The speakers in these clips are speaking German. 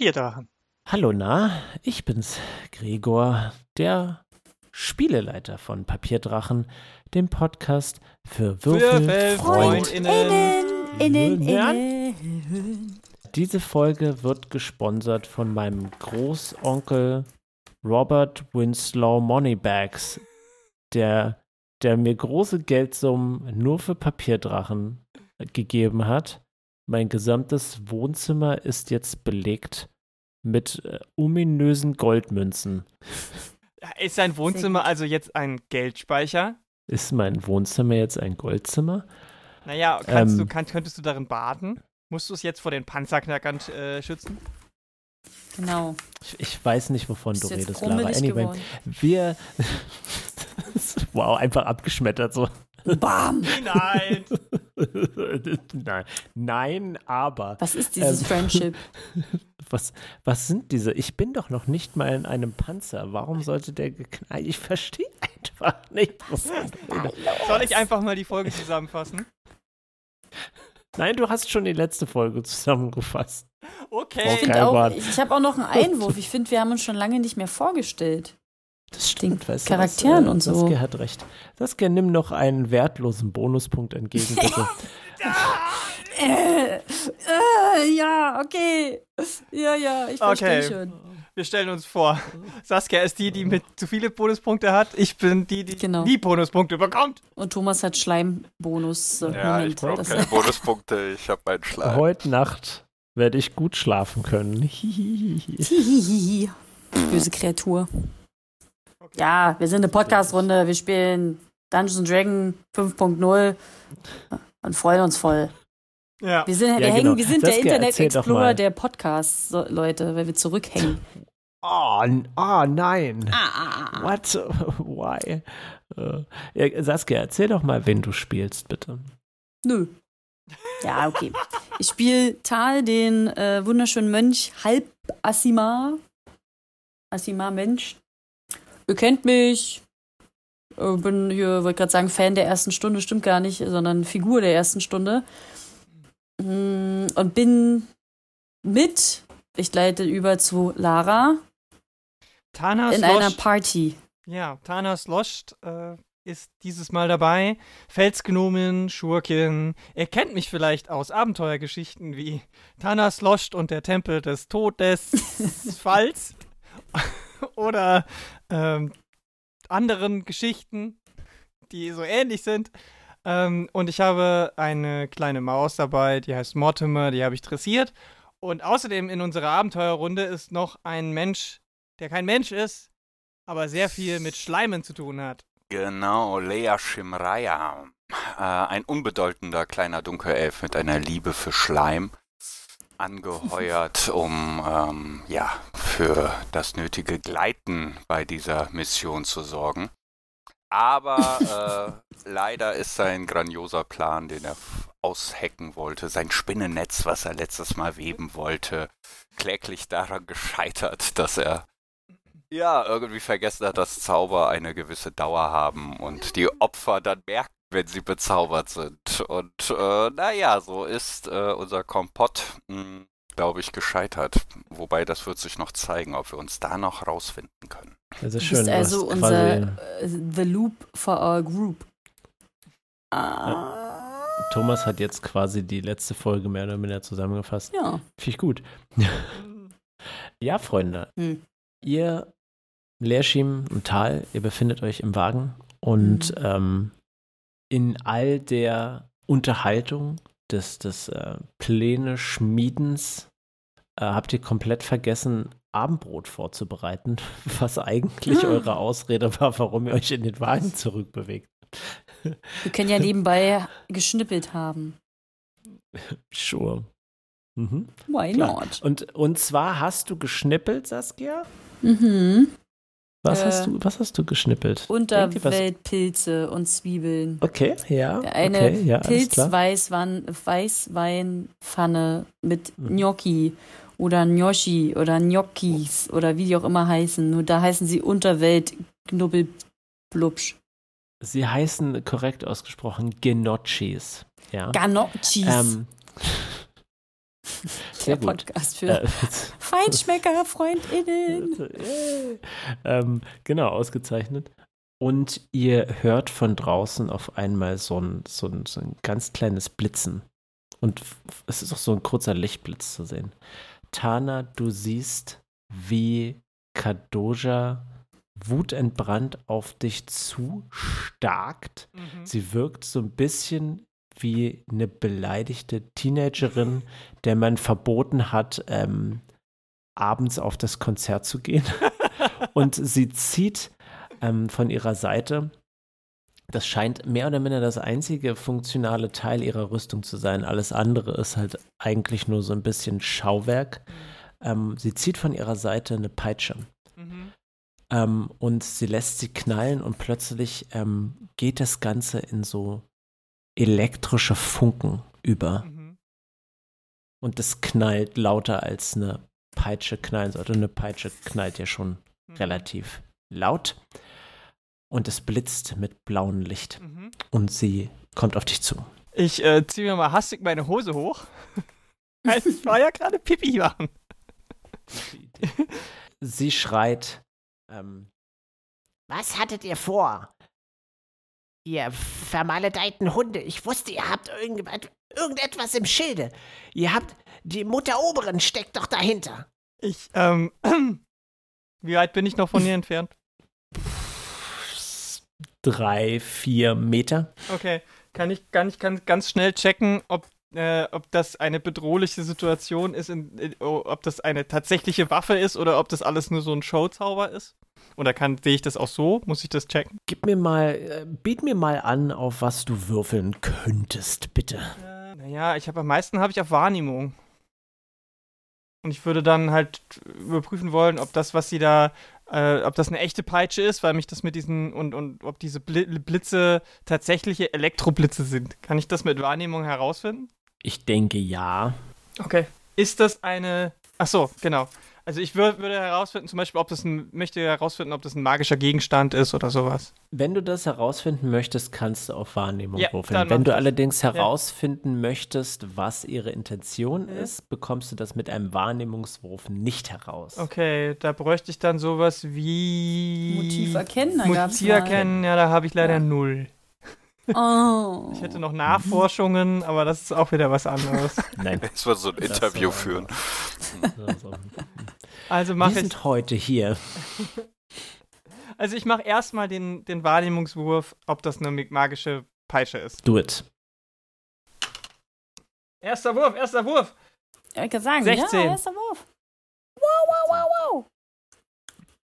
Papierdrachen. Hallo, na, ich bin's, Gregor, der Spieleleiter von Papierdrachen, dem Podcast für Würfelfreundinnen. Innen, innen. Diese Folge wird gesponsert von meinem Großonkel Robert Winslow Moneybags, der, der mir große Geldsummen nur für Papierdrachen gegeben hat. Mein gesamtes Wohnzimmer ist jetzt belegt mit äh, ominösen Goldmünzen. Ist dein Wohnzimmer also jetzt ein Geldspeicher? Ist mein Wohnzimmer jetzt ein Goldzimmer? Naja, kannst Ähm. du, kann, könntest du darin baden? Musst du es jetzt vor den Panzerknackern äh, schützen? Genau. Ich, ich weiß nicht, wovon Ist du redest, Lara. Anyway, geworden. wir. wow, einfach abgeschmettert so. Bam! Nein! Nein, nein, aber. Was ist dieses Ähm, Friendship? Was, was sind diese? Ich bin doch noch nicht mal in einem Panzer. Warum sollte der geknallt? Ich verstehe einfach nicht. redest. Soll ich einfach mal die Folge zusammenfassen? Nein, du hast schon die letzte Folge zusammengefasst. Okay. Ich, ich habe auch noch einen Einwurf. Ich finde, wir haben uns schon lange nicht mehr vorgestellt. Das stimmt, weißt du. Charakteren was, und so. Saskia hat recht. Saskia, nimm noch einen wertlosen Bonuspunkt entgegen, bitte. Äh, äh, ja, okay. Ja, ja, ich verstehe Okay. schon. Wir stellen uns vor, Saskia ist die, die mit zu viele Bonuspunkte hat. Ich bin die, die Genau. nie Bonuspunkte bekommt. Und Thomas hat Schleimbonus. So, Ja, ich Moment. brauche Das- keine Bonuspunkte, ich habe meinen Schlag. Heute Nacht werde ich gut schlafen können. Hihihihi. Böse Kreatur. Ja, wir sind eine Podcast-Runde. Wir spielen Dungeons Dragon 5.0 und freuen uns voll. Ja. Wir, sind, wir, Ja, hängen, genau. wir sind der Internet Explorer der Podcasts, Leute, weil wir zurückhängen. Oh, oh nein. Ah, ah, ah. What? Why? Äh, ja, Saskia, erzähl doch mal, wen du spielst, bitte. Nö. Ja, okay. Ich spiele Tal, den äh, wunderschönen Mönch Halb Asima. Asima Mensch. Ihr kennt mich. Äh, bin hier, wollte gerade sagen, Fan der ersten Stunde, stimmt gar nicht, sondern Figur der ersten Stunde. Mm, Und bin mit, ich leite über zu Lara, Thanas in einer Lost, Party. ja, Thanas Lost äh, ist dieses Mal dabei. Felsgnomen, Schurkin. Ihr kennt mich vielleicht aus Abenteuergeschichten wie Thanas Lost und der Tempel des Todesfalls. Oder ähm, anderen Geschichten, die so ähnlich sind. Ähm, und ich habe eine kleine Maus dabei, die heißt Mortimer, die habe ich dressiert. Und außerdem in unserer Abenteuerrunde ist noch ein Mensch, der kein Mensch ist, aber sehr viel mit Schleimen zu tun hat. Genau, Lea Shimraya. Äh, ein unbedeutender kleiner Dunkelelf mit einer Liebe für Schleim. Angeheuert, um ähm, ja, für das nötige Gleiten bei dieser Mission zu sorgen. Aber äh, leider ist sein grandioser Plan, den er aushacken wollte, sein Spinnennetz, was er letztes Mal weben wollte, kläglich daran gescheitert, dass er ja irgendwie vergessen hat, dass Zauber eine gewisse Dauer haben und die Opfer dann merken, wenn sie bezaubert sind. Und äh, naja, so ist äh, unser Kompott, glaube ich, gescheitert. Wobei das wird sich noch zeigen, ob wir uns da noch rausfinden können. Das ist schön. bist du also unser quasi- äh, The Loop for our group. Ah. Thomas hat jetzt quasi die letzte Folge mehr oder minder zusammengefasst. Ja. Finde ich gut. Ja, Freunde. Hm. Ihr, Leerschim und Tal, ihr befindet euch im Wagen und Mhm. ähm, in all der Unterhaltung des, des äh, Pläne-Schmiedens äh, habt ihr komplett vergessen, Abendbrot vorzubereiten, was eigentlich Ah. eure Ausrede war, warum ihr euch in den Wagen zurückbewegt. Wir können ja nebenbei geschnippelt haben. Sure. Mhm. Why Klar. not? Und, und zwar hast du geschnippelt, Saskia? Mhm. Was, Äh, hast, du, was hast du geschnippelt? Unterweltpilze und Zwiebeln. Okay, ja. Eine okay, ja, alles klar. Pilzweißwein Weißweinpfanne mit Mhm. Gnocchi oder Gnocchi oder Gnocchis oder wie die auch immer heißen. Nur da heißen sie Unterwelt Knubbelblubsch. Sie heißen korrekt ausgesprochen Gnocchis. Ja. Ganocchis. Ähm, Sehr Der gut. Podcast für Äh, Feinschmecker, FreundInnen. ähm, genau, ausgezeichnet. Und ihr hört von draußen auf einmal so ein, so ein, so ein ganz kleines Blitzen. Und es ist auch so ein kurzer Lichtblitz zu sehen. Tana, du siehst, wie Kadoja wutentbrannt auf dich zustarkt. Mhm. Sie wirkt so ein bisschen wie eine beleidigte Teenagerin, der man verboten hat, ähm, abends auf das Konzert zu gehen. Und sie zieht ähm, von ihrer Seite, das scheint mehr oder minder das einzige funktionale Teil ihrer Rüstung zu sein. Alles andere ist halt eigentlich nur so ein bisschen Schauwerk. Ähm, sie zieht von ihrer Seite eine Peitsche. Mhm. Ähm, und sie lässt sie knallen und plötzlich ähm, geht das Ganze in so elektrische Funken über. Mhm. Und es knallt lauter als eine Peitsche knallen sollte. Eine Peitsche knallt ja schon Mhm. relativ laut. Und es blitzt mit blauem Licht. Mhm. Und sie kommt auf dich zu. Ich äh, ziehe mir mal hastig meine Hose hoch. Ich war ja gerade Pipi machen. Sie schreit, ähm, Was hattet ihr vor? Ihr vermaledeiten Hunde. Ich wusste, ihr habt irgendet irgendetwas im Schilde. Ihr habt. Die Mutter Oberen steckt doch dahinter. Ich, ähm, wie weit bin ich noch von hier entfernt? drei, vier Meter. Okay, kann ich, kann ich kann ganz schnell checken, ob, äh, ob das eine bedrohliche Situation ist, in, in, oh, ob das eine tatsächliche Waffe ist oder ob das alles nur so ein Showzauber ist? Oder kann, sehe ich das auch so? Muss ich das checken? Gib mir mal, äh, biet mir mal an, auf was du würfeln könntest, bitte. Äh, naja, ich habe am meisten habe ich auf Wahrnehmung. Und ich würde dann halt überprüfen wollen, ob das, was sie da, äh, ob das eine echte Peitsche ist, weil mich das mit diesen und, und ob diese Bli Blitze tatsächliche Elektroblitze sind. Kann ich das mit Wahrnehmung herausfinden? Ich denke ja. Okay. Ist das eine. Ach so, genau. Also ich wür würde herausfinden, zum Beispiel, ob das ein, möchte herausfinden, ob das ein magischer Gegenstand ist oder sowas. Wenn du das herausfinden möchtest, kannst du auf Wahrnehmung Ja, würfeln. Wenn du das. allerdings herausfinden möchtest, was ihre Intention Mhm. ist, bekommst du das mit einem Wahrnehmungswurf nicht heraus. Okay, da bräuchte ich dann sowas wie. Motiv erkennen, Motiv erkennen, ja, da habe ich leider Ja. null. Oh. Ich hätte noch Nachforschungen, aber das ist auch wieder was anderes. Nein. Jetzt wird so ein Das Interview war- führen. Also, Wir mache ich, sind heute hier. also ich mache erstmal den, den Wahrnehmungswurf, ob das eine magische Peitsche ist. Do it. Erster Wurf, erster Wurf. Ja, ich kann sagen, 16. ja, erster Wurf. Wow, wow, wow, wow.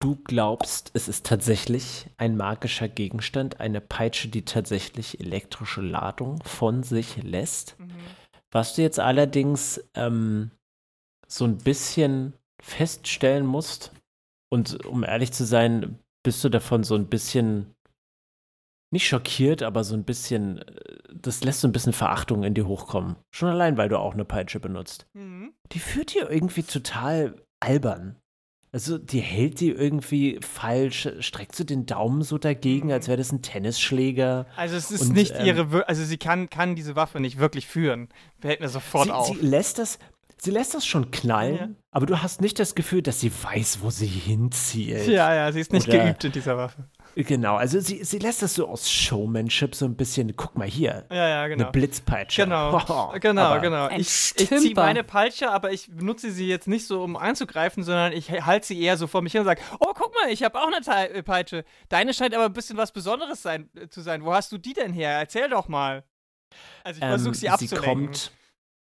Du glaubst, es ist tatsächlich ein magischer Gegenstand, eine Peitsche, die tatsächlich elektrische Ladung von sich lässt. Was du jetzt allerdings ähm, so ein bisschen feststellen musst, und um ehrlich zu sein, bist du davon so ein bisschen nicht schockiert, aber so ein bisschen, äh, das lässt so ein bisschen Verachtung in dir hochkommen. Schon allein, weil du auch eine Peitsche benutzt. Mhm. Die führt dir irgendwie total albern. Also, die hält die irgendwie falsch, streckt so den Daumen so dagegen, als wäre das ein Tennisschläger. Also es ist Und, nicht ähm, ihre, also sie kann, kann diese Waffe nicht wirklich führen. Fällt mir sofort sie, auf. sie lässt das, sie lässt das schon knallen, Ja. aber du hast nicht das Gefühl, dass sie weiß, wo sie hinzielt. ja, ja, sie ist nicht Oder- geübt in dieser Waffe. Genau, also sie, sie lässt das so aus Showmanship so ein bisschen, guck mal hier, Ja, ja, genau. eine Blitzpeitsche. Genau, genau, Aber genau. Ein Ich, ich ziehe meine Peitsche, aber ich benutze sie jetzt nicht so, um anzugreifen, sondern ich halte sie eher so vor mich hin und sage, oh, guck mal, ich habe auch eine äh, Peitsche. Deine scheint aber ein bisschen was Besonderes sein, äh, zu sein. Wo hast du die denn her? Erzähl doch mal. Also ich versuche sie Ähm, sie abzulenken. kommt,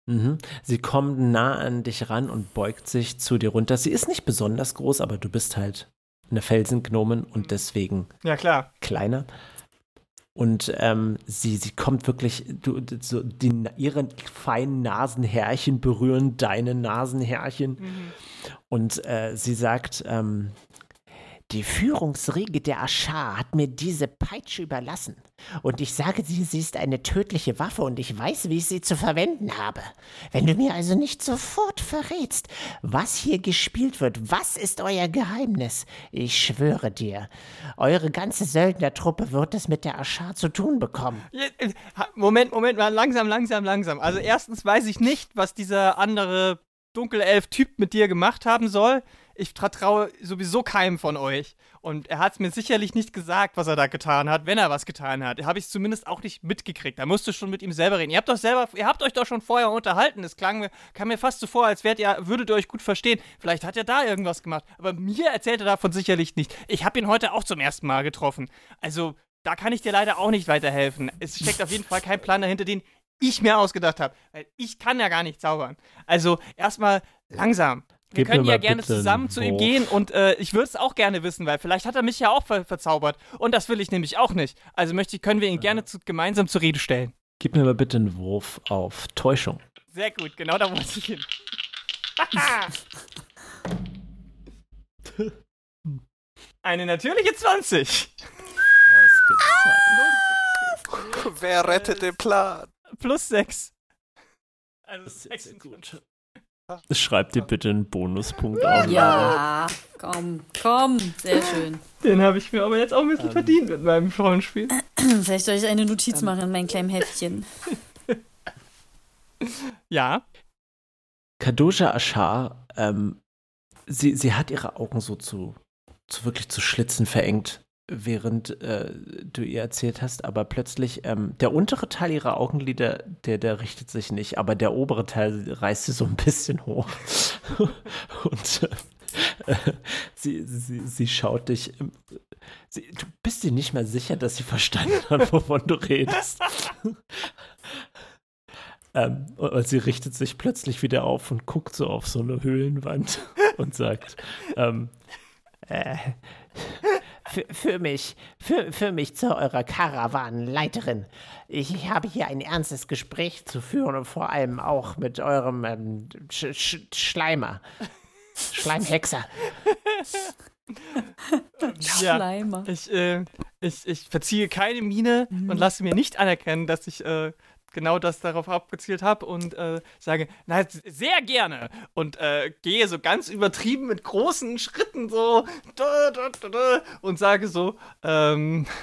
mhm, sie kommt nah an dich ran und beugt sich zu dir runter. Sie ist nicht besonders groß, aber du bist halt eine Felsengnomen Mhm. und deswegen ja, klar. kleiner. Und ähm, sie, sie kommt wirklich, du, so die, ihre feinen Nasenhärchen berühren deine Nasenhärchen. Mhm. Und äh, sie sagt, ähm, Die Führungsriege der Aschar hat mir diese Peitsche überlassen. Und ich sage dir, sie ist eine tödliche Waffe und ich weiß, wie ich sie zu verwenden habe. Wenn du mir also nicht sofort verrätst, was hier gespielt wird, was ist euer Geheimnis? Ich schwöre dir, eure ganze Söldnertruppe wird es mit der Aschar zu tun bekommen. Äh, Moment, Moment mal, langsam, langsam, langsam. Also erstens weiß ich nicht, was dieser andere Dunkelelf-Typ mit dir gemacht haben soll. Ich vertraue sowieso keinem von euch. Und er hat es mir sicherlich nicht gesagt, was er da getan hat, wenn er was getan hat. Habe ich es zumindest auch nicht mitgekriegt. Da musst du schon mit ihm selber reden. Ihr habt doch selber, ihr habt euch doch schon vorher unterhalten. Es klang mir, kam mir fast so vor, als wärt ihr, würdet ihr euch gut verstehen. Vielleicht hat er da irgendwas gemacht. Aber mir erzählt er davon sicherlich nicht. Ich habe ihn heute auch zum ersten Mal getroffen. Also, da kann ich dir leider auch nicht weiterhelfen. Es steckt auf jeden Fall kein Plan dahinter, den ich mir ausgedacht habe. Weil ich kann ja gar nicht zaubern. Also, erstmal langsam. Wir Gib können ja gerne zusammen zu ihm gehen und äh, ich würde es auch gerne wissen, weil vielleicht hat er mich ja auch ver verzaubert und das will ich nämlich auch nicht. Also möchte ich, können wir ihn gerne zu, gemeinsam zur Rede stellen. Gib mir mal bitte einen Wurf auf Täuschung. Sehr gut, genau da wollte ich hin. Eine natürliche 20 Wer rettet den Plan? plus 6. Also Sehr, sehr 26. gut. Schreib dir bitte einen Bonuspunkt auf. Ja, komm, komm, sehr schön. Den habe ich mir aber jetzt auch ein bisschen Ähm. verdient mit meinem Rollenspiel. Vielleicht soll ich eine Notiz machen in meinem kleinen Heftchen. Ja, Kadosha Ashar, ähm, sie, sie hat ihre Augen so zu, zu wirklich zu Schlitzen verengt, während äh, du ihr erzählt hast, aber plötzlich, ähm, der untere Teil ihrer Augenlider, der, der richtet sich nicht, aber der obere Teil reißt sie so ein bisschen hoch. Und äh, sie, sie, sie schaut dich. ähm, Sie, du bist dir nicht mehr sicher, dass sie verstanden hat, wovon du redest. Ähm, und sie richtet sich plötzlich wieder auf und guckt so auf so eine Höhlenwand und sagt, ähm, Äh, für, für mich, für, für mich zu eurer Karawanenleiterin. Ich habe hier ein ernstes Gespräch zu führen und vor allem auch mit eurem ähm, Sch Sch Schleimer. Schleimhexer. ja. Schleimer. Ich, äh, ich, ich verziehe keine Miene Mhm. und lasse mir nicht anerkennen, dass ich äh, genau das darauf abgezielt habe und äh, sage, na, sehr gerne. Und äh, gehe so ganz übertrieben mit großen Schritten so da, da, da, da, und sage so, ähm,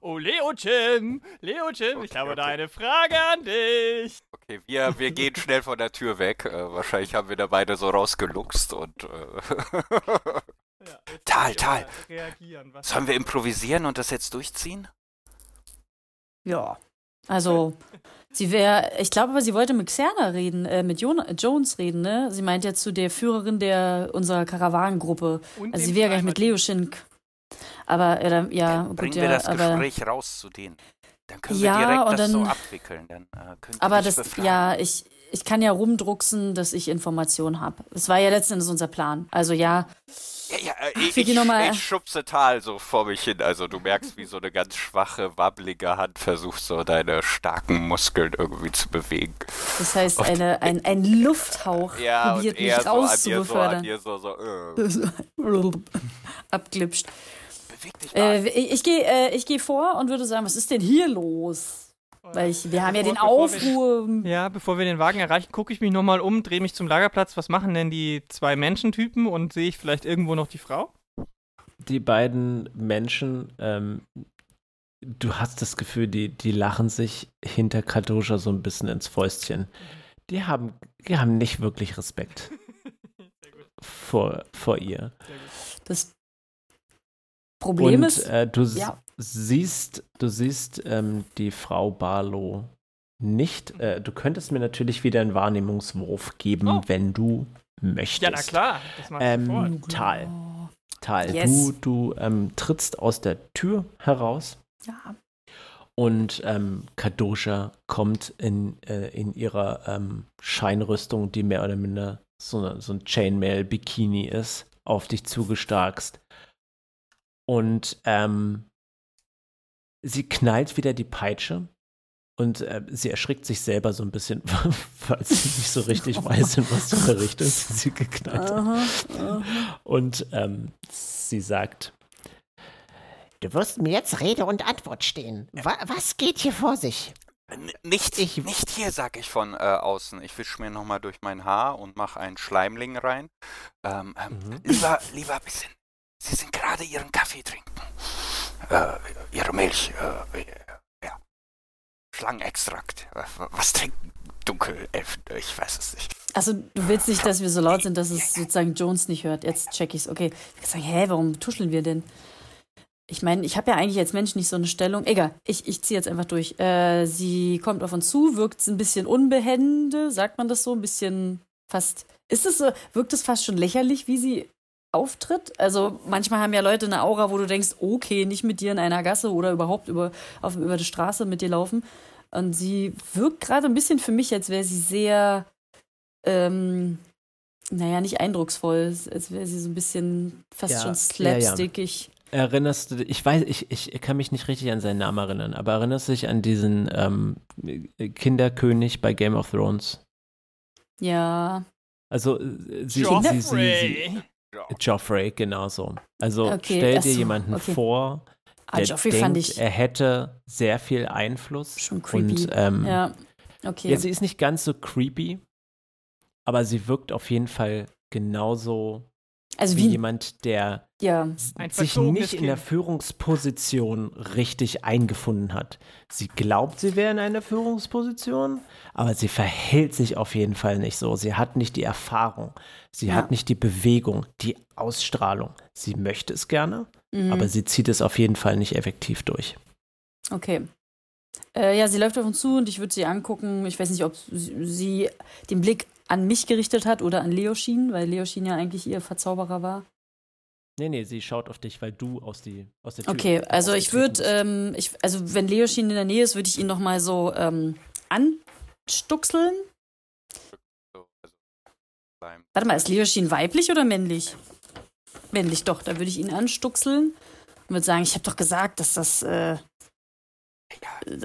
Oh, Leochim, Leochim, ich Okay, habe da okay. eine Frage an dich. Okay, wir, wir gehen schnell von der Tür weg. Äh, wahrscheinlich haben wir da beide so rausgeluchst und. Äh, Ja, Tal, ich Tal. aber Reagieren. Was Sollen wir improvisieren und das jetzt durchziehen? Ja. Also, sie wäre, ich glaube aber, sie wollte mit Xerna reden, äh, mit Jon Jones reden, ne? Sie meint ja zu der Führerin der unserer Karawanengruppe. Und Also sie wäre gleich mit Leo Schink. Aber, äh, ja, Dann gut, bringen ja, wir das aber. Gespräch raus zu denen. Dann können Ja, wir direkt und das so dann- abwickeln. Dann äh, Aber das, befragen. ja, ich, ich kann ja rumdrucksen, dass ich Informationen habe. Das war ja letzten Endes unser Plan. Also ja, Ja, ja, äh, ich, ich, ich schubse Tal so vor mich hin. Also du merkst, wie so eine ganz schwache, wabbelige Hand versucht, so deine starken Muskeln irgendwie zu bewegen. das heißt, eine, ein, ein Lufthauch Ja, probiert mich er so so, rauszubefördern. so, äh, Abglitscht. beweg dich mal. Äh, ich ich gehe äh, ich geh vor und würde sagen, was ist denn hier los? Weil ich, wir haben ja Bevor- den bevor wir- Aufruhr. Ja, bevor wir den Wagen erreichen, gucke ich mich nochmal um, drehe mich zum Lagerplatz. Was machen denn die zwei Menschentypen und sehe ich vielleicht irgendwo noch die Frau? die beiden Menschen, ähm, du hast das Gefühl, die, die lachen sich hinter Kadosha so ein bisschen ins Fäustchen. Die haben, die haben nicht wirklich Respekt vor, vor ihr. Das Problem Und ist, äh, du ja. Siehst, du siehst ähm, die Frau Barlow nicht. Äh, du könntest mir natürlich wieder einen Wahrnehmungswurf geben, Oh. wenn du möchtest. Ja, na klar. Das mache ich. Ähm, Tal. Tal, Yes. du, du ähm, trittst aus der Tür heraus ja. und ähm, Kadosha kommt in, äh, in ihrer ähm, Scheinrüstung, die mehr oder minder so, eine, so ein Chainmail-Bikini ist, auf dich zugestarkst. Und ähm, sie knallt wieder die Peitsche und äh, sie erschrickt sich selber so ein bisschen, weil sie nicht so richtig weiß, in was für eine Richtung sie sie geknallt hat. Und ähm, sie sagt, Du wirst mir jetzt Rede und Antwort stehen. Wa was geht hier vor sich? N nicht, ich- nicht hier, sag ich von äh, außen. Ich wisch mir nochmal durch mein Haar und mache einen Schleimling rein. Ähm, ähm, Mhm. Lieber, lieber bisschen. Sie sind gerade Ihren Kaffee trinken. Äh, ihre Milch. Äh, ja. Schlangenextrakt. Äh, was trinken Dunkelelfen? Ich weiß es nicht. Also du willst nicht, dass wir so laut sind, dass es sozusagen Jones nicht hört. Jetzt check ich's. Okay. Ich kann sagen, hä, warum tuscheln wir denn? Ich meine, ich habe ja eigentlich als Mensch nicht so eine Stellung. Egal, ich, ich ziehe jetzt einfach durch. Äh, sie kommt auf uns zu, wirkt ein bisschen unbehende, sagt man das so, ein bisschen fast. Ist es so, wirkt es fast schon lächerlich, wie sie auftritt? Also manchmal haben ja Leute eine Aura, wo du denkst, okay, nicht mit dir in einer Gasse oder überhaupt über, auf, über die Straße mit dir laufen. Und sie wirkt gerade ein bisschen für mich, als wäre sie sehr, ähm, naja, nicht eindrucksvoll, als wäre sie so ein bisschen fast Ja, schon ja, ja. slapstickig. Erinnerst du dich, ich weiß, ich, ich kann mich nicht richtig an seinen Namen erinnern, aber erinnerst du dich an diesen ähm, Kinderkönig bei Game of Thrones? Ja, Also äh, sie, sie, sie, sie, Joffrey. Genau so. Also Okay, stell dir so, jemanden okay. vor, ah, der Joffrey denkt, fand ich er hätte sehr viel Einfluss. schon creepy. Und ähm, ja, okay. ja, sie ist nicht ganz so creepy, aber sie wirkt auf jeden Fall genauso also wie wie, jemand, der ja, sich nicht in der Kind. Führungsposition richtig eingefunden hat. Sie glaubt, sie wäre in einer Führungsposition, aber sie verhält sich auf jeden Fall nicht so. Sie hat nicht die Erfahrung, sie Ja. hat nicht die Bewegung, die Ausstrahlung. Sie möchte es gerne, mhm. aber sie zieht es auf jeden Fall nicht effektiv durch. Okay. Äh, ja, sie läuft auf uns zu und ich würde sie angucken. Ich weiß nicht, ob sie sie den Blick an mich gerichtet hat oder an Leoshin, weil Leoshin ja eigentlich ihr Verzauberer war. Nee, nee, sie schaut auf dich, weil du aus, die, aus der Tür Okay, also ich würde, ähm, ich, also wenn Leoshin in der Nähe ist, würde ich ihn noch mal so ähm, beim- Warte mal, ist Leoshin weiblich oder männlich? Männlich, doch. Da würde ich ihn anstuxeln und würde sagen, ich habe doch gesagt, dass das äh,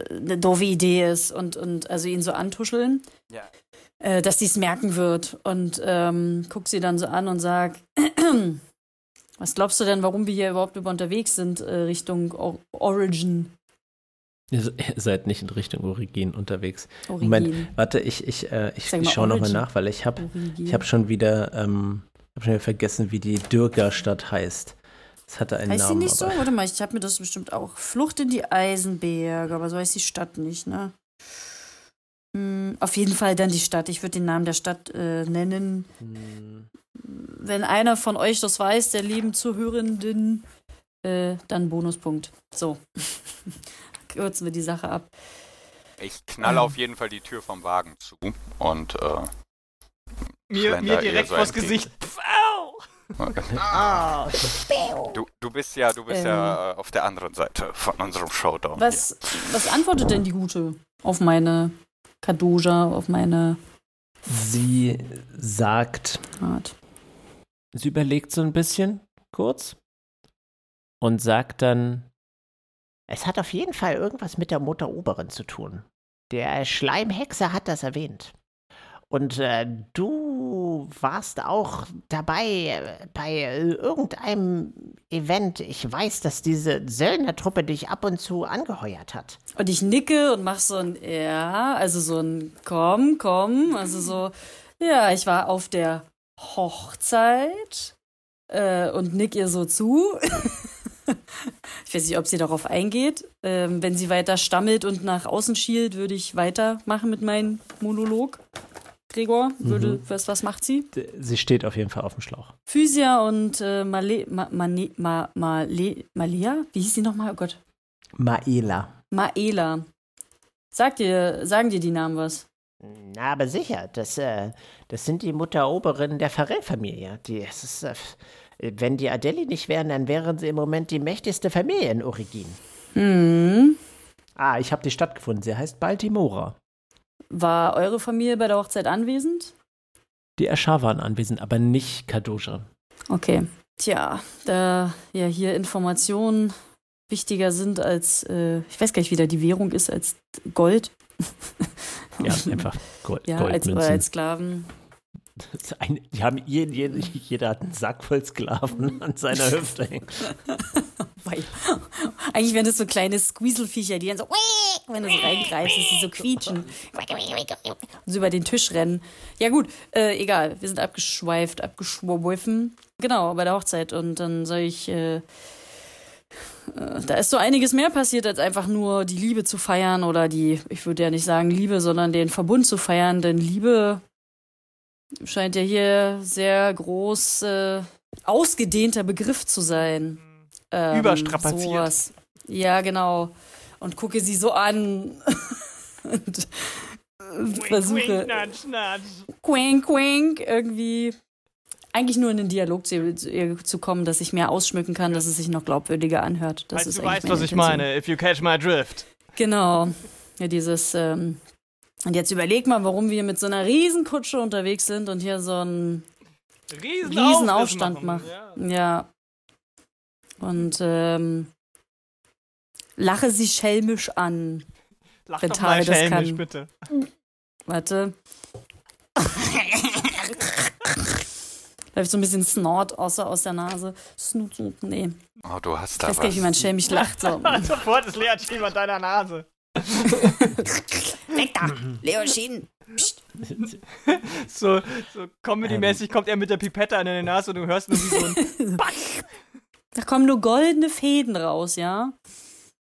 eine doofe Idee ist und, und also ihn so antuscheln. Ja. äh, dass sie es merken wird. Und ähm, guck sie dann so an und sag, was glaubst du denn, warum wir hier überhaupt über unterwegs sind, äh, Richtung Or Origin? Ihr seid nicht in Richtung Origin unterwegs. Origin. Moment, warte, ich, ich, äh, ich, ich schaue nochmal nach, weil ich habe habe schon wieder, ähm, hab schon wieder vergessen, wie die Dürger-Stadt heißt. Das hatte einen heißt sie Namen. nicht so? Warte mal, ich habe mir das bestimmt auch. Flucht in die Eisenberge, aber so heißt die Stadt nicht, ne? Hm, auf jeden Fall dann die Stadt. Ich würde den Namen der Stadt äh, nennen. Hm, Wenn einer von euch das weiß, der lieben Zuhörenden, äh, dann Bonuspunkt. So. Kürzen wir die Sache ab. Ich knalle auf jeden Fall die Tür vom Wagen zu und äh, Mir, mir direkt so vors entgegen. Gesicht. Pff, au! du, du bist ja, du bist Ähm. ja äh, auf der anderen Seite von unserem Showdown. Was, was antwortet denn die Gute auf meine Kadoja, auf meine Sie sagt, Art? sie überlegt so ein bisschen kurz und sagt dann, Es hat auf jeden Fall irgendwas mit der Mutter Oberin zu tun. Der Schleimhexer hat das erwähnt. Und äh, du warst auch dabei äh, bei irgendeinem Event. Ich weiß, dass diese Söldnertruppe dich ab und zu angeheuert hat. Und ich nicke und mach so ein Ja, also so ein Komm, komm. Also so, ja, ich war auf der Hochzeit äh, und nick ihr so zu. ich weiß nicht, ob sie darauf eingeht. Ähm, wenn sie weiter stammelt und nach außen schielt, würde ich weitermachen mit meinem Monolog. Gregor, würde, was, was macht sie? sie steht auf jeden Fall auf dem Schlauch. Physia und äh, Male, Ma, Mane, Ma, Male, Malea? Wie hieß sie nochmal? Oh Gott. Maela. Maela. Sagt dir, sagen dir die Namen was? Na, aber sicher, das, äh, das sind die Mutter Oberin der. Die, ist, äh, wenn die Adeli nicht wären, dann wären sie im Moment die mächtigste Familie in Origin. Hm. Ah, ich habe die Stadt gefunden. Sie heißt Baltimora. War eure Familie bei der Hochzeit anwesend? Die Eschar waren anwesend, aber nicht Kadoja. Okay. Tja, da ja hier Informationen wichtiger sind als, äh, ich weiß gar nicht, wie da die Währung ist, als Gold. Ja, einfach Gold, Ja, als, als Sklaven. Ein, die haben jeden, jeden, jeder hat einen Sack voll Sklaven an seiner Hüfte hängen. Weil, eigentlich wären das so kleine Squeezelviecher, die dann so, wenn du sie reingreifst, dass sie so quietschen und so über den Tisch rennen. Ja gut, äh, egal, wir sind abgeschweift, abgeschworfen. Genau, bei der Hochzeit. Und dann soll ich, äh, äh, da ist so einiges mehr passiert, als einfach nur die Liebe zu feiern oder die, ich würde ja nicht sagen Liebe, sondern den Verbund zu feiern. Denn Liebe Scheint ja hier sehr groß äh, ausgedehnter Begriff zu sein. Ähm, Überstrapaziert. sowas. Ja, genau. Und gucke sie so an und äh, versuche nudge, nudge. quink, quink, irgendwie eigentlich nur in den Dialog zu, zu kommen, dass ich mehr ausschmücken kann, dass es sich noch glaubwürdiger anhört. Das Also ist du weißt, was ich meine. If you catch my drift. Genau. Ja, dieses, ähm, und jetzt überleg mal, warum wir mit so einer Riesenkutsche unterwegs sind und hier so ein Riesen, Riesenaufstand Aufriss machen. Ja. Ja. Und ähm, lache sie schelmisch an. Lach Wenn doch mal schelmisch, kann. bitte. Warte. Läuft so ein bisschen Snort außer aus der Nase. Snut, snut, nee. Oh, du hast Ich da weiß gar nicht, wie man schelmisch lacht. So. Sofort ist Leerteam an deiner Nase. Weg da, Leoschin. So, so Comedy-mäßig kommt er mit der Pipette an deine Nase und du hörst nur wie so ein Da kommen nur goldene Fäden raus, ja?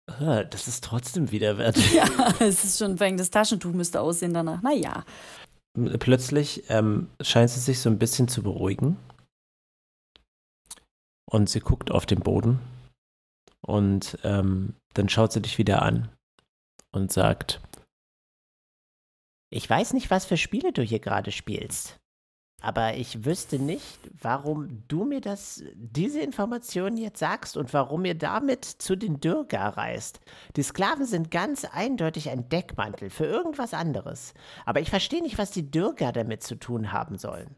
Ah, das ist trotzdem widerwärtig. Ja, es ist schon, wegen das Taschentuch müsste aussehen danach. Naja. Plötzlich ähm, scheint sie sich so ein bisschen zu beruhigen. Und sie guckt auf den Boden. Und ähm, dann schaut sie dich wieder an und sagt, Ich weiß nicht, was für Spiele du hier gerade spielst. Aber ich wüsste nicht, warum du mir das, diese Informationen jetzt sagst und warum ihr damit zu den Dürger reist. Die Sklaven sind ganz eindeutig ein Deckmantel für irgendwas anderes. Aber ich verstehe nicht, was die Dürger damit zu tun haben sollen.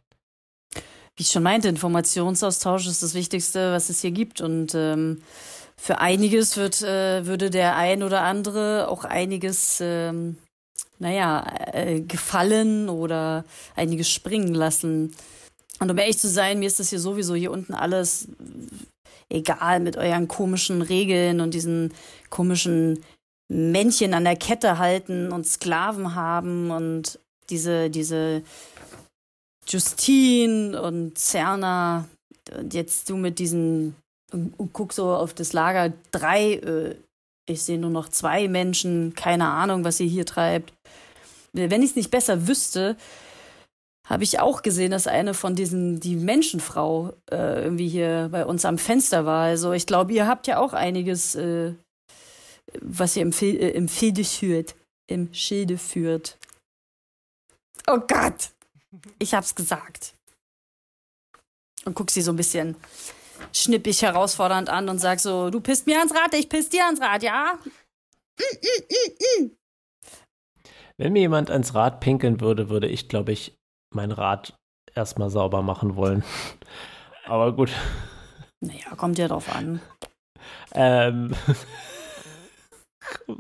Wie ich schon meinte, Informationsaustausch ist das Wichtigste, was es hier gibt. Und ähm, für einiges wird, äh, würde der ein oder andere auch einiges, ähm, naja, äh, gefallen oder einiges springen lassen. Und um ehrlich zu sein, mir ist das hier sowieso hier unten alles egal mit euren komischen Regeln und diesen komischen Männchen an der Kette halten und Sklaven haben und diese, diese Justine und Cerna und jetzt du mit diesen und, und guck so auf das Lager drei, äh, ich sehe nur noch zwei Menschen, keine Ahnung, was ihr hier treibt. Wenn ich es nicht besser wüsste, habe ich auch gesehen, dass eine von diesen, die Menschenfrau äh, irgendwie hier bei uns am Fenster war. Also ich glaube, ihr habt ja auch einiges, äh, was ihr im, Fil äh, im Schilde führt. Im Schilde führt. Oh Gott! Ich hab's gesagt. Und guck sie so ein bisschen schnippig herausfordernd an und sag so, du pisst mir ans Rad, ich piss dir ans Rad, ja? Wenn mir jemand ans Rad pinkeln würde, würde ich, glaube ich, mein Rad erstmal sauber machen wollen. Aber gut. Naja, kommt ja drauf an. Ähm.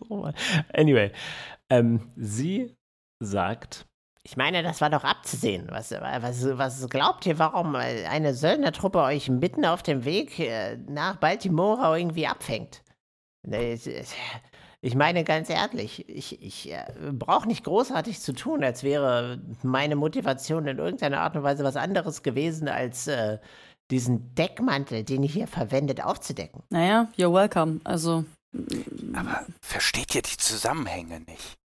anyway. Ähm, sie sagt, Ich meine, das war doch abzusehen. Was, was, was glaubt ihr, warum eine Söldnertruppe euch mitten auf dem Weg äh, nach Baltimore irgendwie abfängt? Ich meine ganz ehrlich, ich, ich äh, brauche nicht großartig zu tun, als wäre meine Motivation in irgendeiner Art und Weise was anderes gewesen, als äh, diesen Deckmantel, den ihr hier verwendet, aufzudecken. Naja, you're welcome. Also, Aber versteht ihr die Zusammenhänge nicht?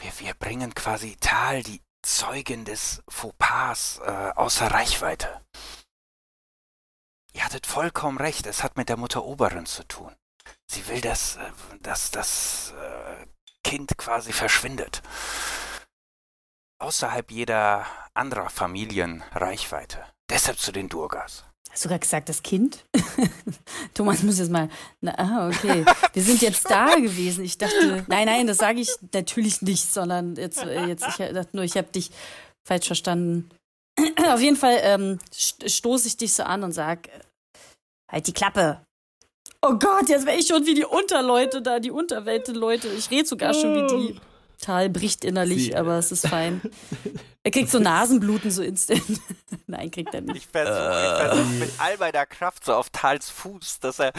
Wir, wir bringen quasi Tal, die Zeugin des Fauxpas, äh, außer Reichweite. Ihr hattet vollkommen recht, es hat mit der Mutter Oberin zu tun. Sie will, dass, äh, dass das äh, Kind quasi verschwindet. Außerhalb jeder anderer Familien Reichweite. Deshalb zu den Durgas. hast du gerade gesagt, das Kind? Thomas muss jetzt mal. Na, ah, okay. Wir sind jetzt da gewesen. Ich dachte, nein, nein, das sage ich natürlich nicht, sondern jetzt, äh, jetzt ich dachte nur, ich habe dich falsch verstanden. Auf jeden Fall ähm, st stoße ich dich so an und sag, äh, halt die Klappe. Oh Gott, jetzt wäre ich schon wie die Unterleute da, die Unterweltleute. Ich rede sogar schon wie die. Tal bricht innerlich, Sie- aber es ist fein. Er kriegt so Nasenbluten so instant. Nein, kriegt er nicht. Ich versuche versuch mit all meiner Kraft so auf Tals Fuß, dass er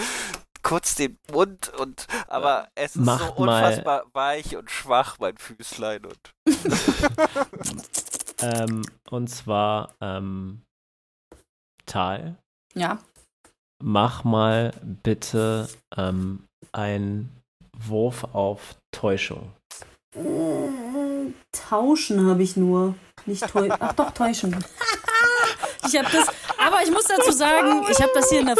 kurz den Mund und aber es ist Mach so mal. unfassbar weich und schwach, mein Füßlein und ähm, und zwar, ähm, Tal, Ja. Mach mal bitte ähm, einen Wurf auf Täuschung. Tauschen habe ich nur. Nicht täuschen. Ach doch, täuschen. ich habe das. Aber ich muss dazu sagen, ich habe das hier in der,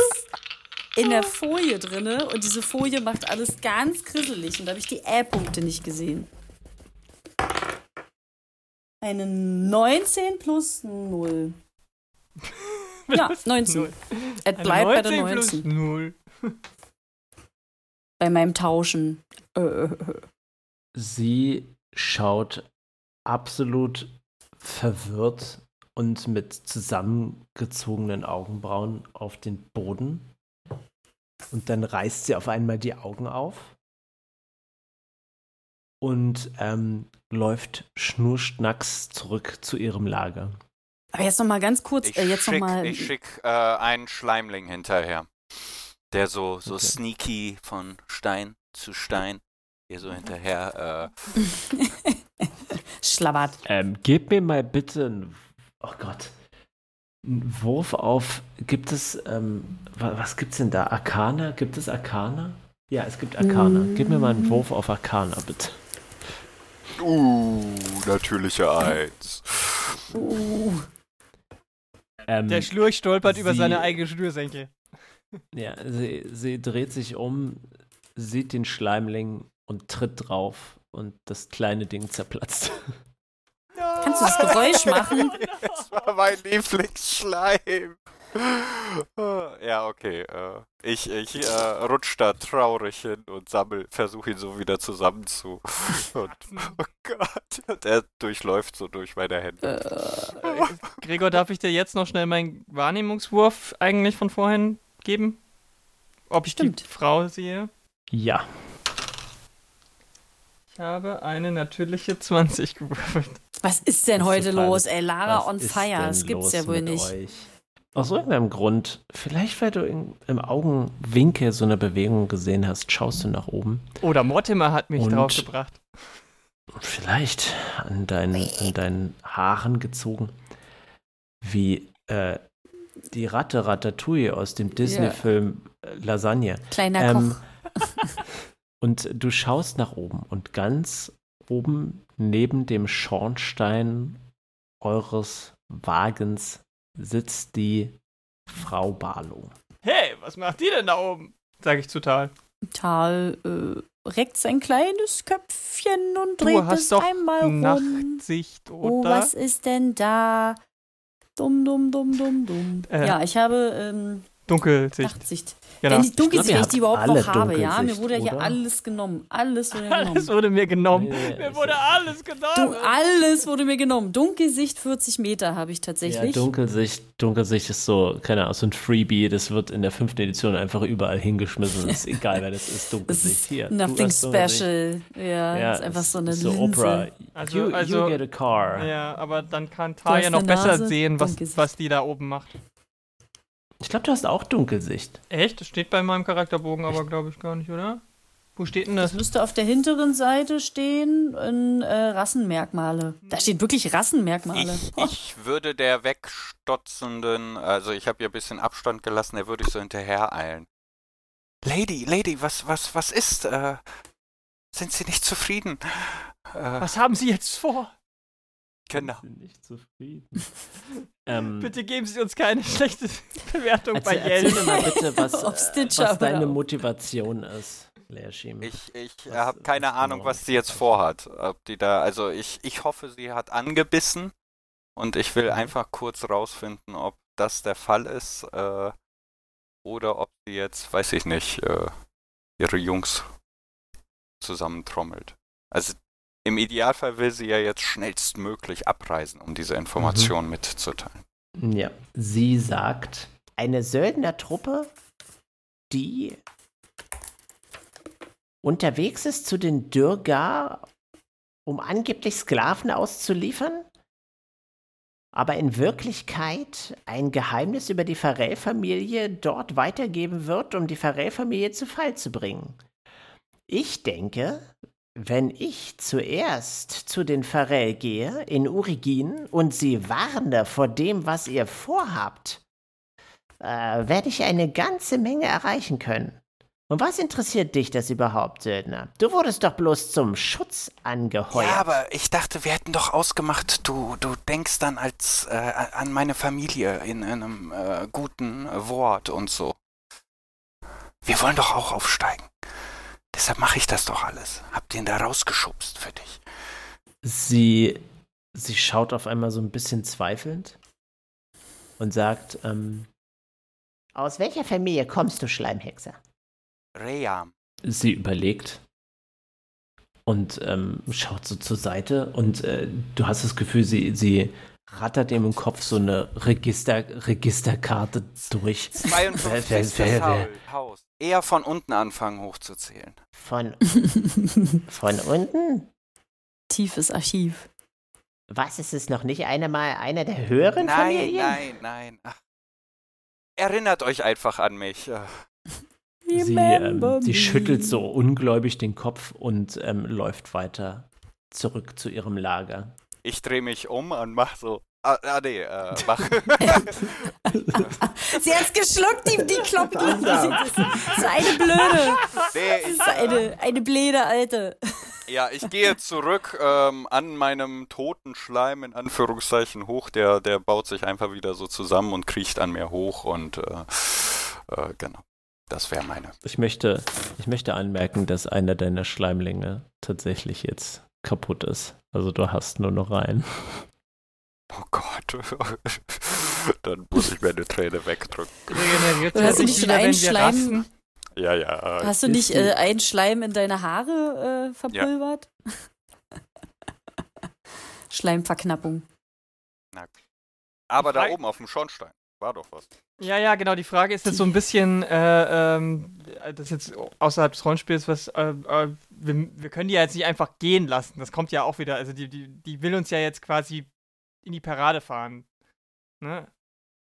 in der Folie drinne und diese Folie macht alles ganz grisselig und da habe ich die Ä-Punkte nicht gesehen. Eine 19 plus 0. Ja, 19. Null. Es bleibt bei der 19 plus 19. 0. Bei meinem Tauschen. Äh, Sie schaut absolut verwirrt und mit zusammengezogenen Augenbrauen auf den Boden. Und dann reißt sie auf einmal die Augen auf und ähm, läuft schnurstracks zurück zu ihrem Lager. Aber jetzt noch mal ganz kurz, Ich äh, jetzt noch schick, mal. ich schick äh, einen Schleimling hinterher. Der so, so Okay. sneaky von Stein zu Stein hier so hinterher. Äh, Schlabbert. Ähm, gib mir mal bitte einen, oh Gott, einen Wurf auf, gibt es, ähm, wa- was gibt's denn da? Arcana? Gibt es Arcana? Ja, es gibt Arcana. Gib mir mal einen Wurf auf Arcana, bitte. uh, natürliche Eins. Uh, Ähm, Der Schlurch stolpert über Sie- seine eigene Schnürsenkel. ja, sie, sie dreht sich um, sieht den Schleimling und tritt drauf und das kleine Ding zerplatzt. Kannst du das Geräusch machen? Das war mein Lieblingsschleim. Ja, okay. Äh, ich ich äh, rutsch da traurig hin und sammel, versuche ihn so wieder zusammen zu. Und, oh Gott. Und er durchläuft so durch meine Hände. äh, Gregor, darf ich dir jetzt noch schnell meinen Wahrnehmungswurf eigentlich von vorhin geben? Ob ich Stimmt. die Frau sehe? Ja, Ich habe eine natürliche 20 gewürfelt. was ist denn ist heute los? Ey, Lara on fire. Das gibt's ja wohl nicht. Euch? Aus irgendeinem Grund, vielleicht weil du in, im Augenwinkel so eine Bewegung gesehen hast, schaust du nach oben. Oder Mortimer hat mich draufgebracht. Vielleicht an deinen, an deinen Haaren gezogen, wie äh, die Ratte Ratatouille aus dem Disney-Film äh, Lasagne. Kleiner Ähm, Koch. und du schaust nach oben und ganz oben neben dem Schornstein eures Wagens sitzt die Frau Barlow. Hey, was macht die denn da oben? Sag ich zu Tal. Tal äh, reckt sein kleines Köpfchen und dreht Du hast es doch einmal rum. Nachtsicht, Oh, oder? was ist denn da? Dumm, dumm, dumm, dumm, dumm. Äh. Ja, ich habe ähm, Dunkelsicht. Nachtsicht. Genau. Wenn die Dunkelsicht, wenn ich die überhaupt noch habe, ja. Mir wurde ja hier oder? alles genommen. Alles wurde mir Alles genommen. wurde mir genommen. Nee, mir wurde alles Du, genommen. alles wurde mir genommen. Dunkelsicht 40 Meter habe ich Ja, tatsächlich. Dunkelsicht, Dunkelsicht ist so, keine Ahnung, so ein Freebie, das wird in der fünften Edition einfach überall hingeschmissen. ist egal, wer das ist, das Dunkelsicht. ist Hier, du nothing special. Ja, Ja, ist einfach so eine ist so Linse. Oprah. Also- you, also- you get a car. Ja, aber dann kann Talia noch besser Nase, sehen, was, was die da oben macht. Ich glaube, du hast auch Dunkelsicht. Echt? Das steht bei meinem Charakterbogen aber, glaube ich, gar nicht, oder? Wo steht denn Das das? müsste auf der hinteren Seite stehen in äh, Rassenmerkmale. Da steht wirklich Rassenmerkmale. Ich, Oh, ich würde der wegstotzenden, also ich habe ihr ein bisschen Abstand gelassen, der würde ich so hinterher eilen. Lady, Lady, was, was, was ist? Äh, sind Sie nicht zufrieden? Äh, Was haben Sie jetzt vor? Genau. Ich bin nicht zufrieden. ähm, Bitte geben Sie uns keine schlechte Bewertung bei erzähl, erzähl Yelp. mir mal bitte, was, äh, was deine Motivation ist, Leerschiem. Ich, ich habe keine was Ahnung, genau was sie jetzt vorhat. Ob die da, also ich, ich hoffe, sie hat angebissen und ich will einfach kurz rausfinden, ob das der Fall ist äh, oder ob sie jetzt, weiß ich nicht, äh, ihre Jungs zusammentrommelt. Also im Idealfall will sie ja jetzt schnellstmöglich abreisen, um diese Information mitzuteilen. Ja, sie sagt, Eine Söldnertruppe, die unterwegs ist zu den Dürgar, um angeblich Sklaven auszuliefern, aber in Wirklichkeit ein Geheimnis über die Farrell-Familie dort weitergeben wird, um die Farrell-Familie zu Fall zu bringen. Ich denke, wenn ich zuerst zu den Farrell gehe in Urigin und sie warne vor dem, was ihr vorhabt, äh, werde ich eine ganze Menge erreichen können. Und was interessiert dich das überhaupt, Söldner? Du wurdest doch bloß zum Schutz angeheuert. Ja, aber ich dachte, wir hätten doch ausgemacht, du, du denkst dann als äh, an meine Familie in einem äh, guten Wort und so. Wir wollen doch auch aufsteigen. Deshalb mache ich das doch alles. Hab den da rausgeschubst für dich. Sie, sie schaut auf einmal so ein bisschen zweifelnd und sagt, ähm, Aus welcher Familie kommst du, Schleimhexer? Reham. sie überlegt und ähm, schaut so zur Seite und äh, du hast das Gefühl, sie, sie rattert ihm im Kopf so eine Register, Registerkarte durch. 52. Wer- wer- wer- Haus. Eher von unten anfangen hochzuzählen. Von, von unten? Tiefes Archiv. Was, ist es noch nicht einmal einer der höheren Nein, Familien? nein, nein. Ach. Erinnert euch einfach an mich. Sie, ähm, sie schüttelt so ungläubig den Kopf und ähm, läuft weiter zurück zu ihrem Lager. Ich drehe mich um und mach so. Ah, ah nee, äh, mach. Sie hat's geschluckt, die, die Kloppe. Das ist eine blöde. nee, Das ich, ist eine, eine bläde Alte. ja, ich gehe zurück ähm, an meinem toten Schleim in Anführungszeichen hoch. Der, der baut sich einfach wieder so zusammen und kriecht an mir hoch und äh, äh, genau. Das wäre meine. Ich möchte, ich möchte anmerken, dass einer deiner Schleimlinge tatsächlich jetzt kaputt ist. Also du hast nur noch einen. Oh Gott. Dann muss ich mir eine Träne wegdrücken. Regeneriert hast du nicht wieder, einen Schleim-. Ja, ja. Äh, Hast du nicht äh, einen Schleim in deine Haare äh, verpulvert? Schleimverknappung. aber da oben auf dem Schornstein war doch was. Ja, ja, genau. Die Frage ist jetzt so ein bisschen, äh, ähm, das ist jetzt außerhalb des Rollenspiels, was, äh, äh, wir, wir können die ja jetzt nicht einfach gehen lassen. Das kommt ja auch wieder, also die, die, die will uns ja jetzt quasi in die Parade fahren. Ne?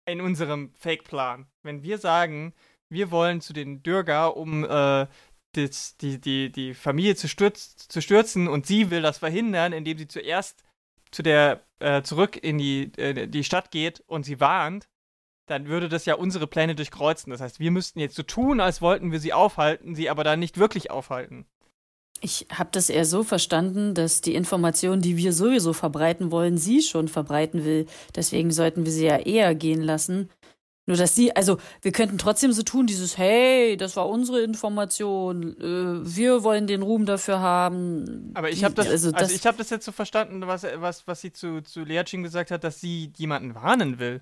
In unserem Fake-Plan. Wenn wir sagen, wir wollen zu den Dürger, um äh, das, die, die, die Familie zu, stürz, zu stürzen und sie will das verhindern, indem sie zuerst zu der, äh, zurück in die, äh, die Stadt geht und sie warnt, dann würde das ja unsere Pläne durchkreuzen. Das heißt, wir müssten jetzt so tun, als wollten wir sie aufhalten, sie aber dann nicht wirklich aufhalten. Ich habe das eher so verstanden, dass die Information, die wir sowieso verbreiten wollen, sie schon verbreiten will. Deswegen sollten wir sie ja eher gehen lassen. Nur dass sie, also wir könnten trotzdem so tun, dieses Hey, das war unsere Information, äh, wir wollen den Ruhm dafür haben. Aber ich habe das, also also, das ich habe das jetzt so verstanden, was, was, was sie zu, zu Leachin gesagt hat, dass sie jemanden warnen will.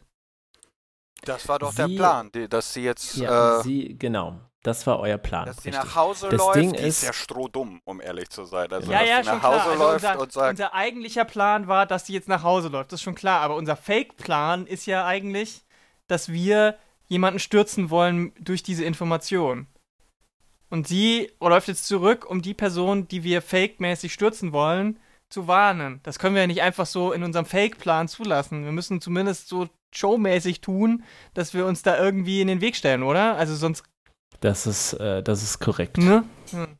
Das war doch der Sie- Plan, die, dass sie jetzt, Ja, äh, sie, genau. Das war euer Plan. dass sie nach Hause Das läuft. Ding die ist- ist ja strohdumm, um ehrlich zu sein. Also, ja, dass ja, sie schon nach Hause klar. Also läuft unser, und sagt, unser eigentlicher Plan war, dass sie jetzt nach Hause läuft. Das ist schon klar. Aber unser Fake-Plan ist ja eigentlich, dass wir jemanden stürzen wollen durch diese Information. Und sie läuft jetzt zurück, um die Person, die wir fake-mäßig stürzen wollen, zu warnen. Das können wir ja nicht einfach so in unserem Fake-Plan zulassen. Wir müssen zumindest so showmäßig tun, dass wir uns da irgendwie in den Weg stellen, oder? Also sonst Das ist, äh, das ist korrekt. Ne? Hm.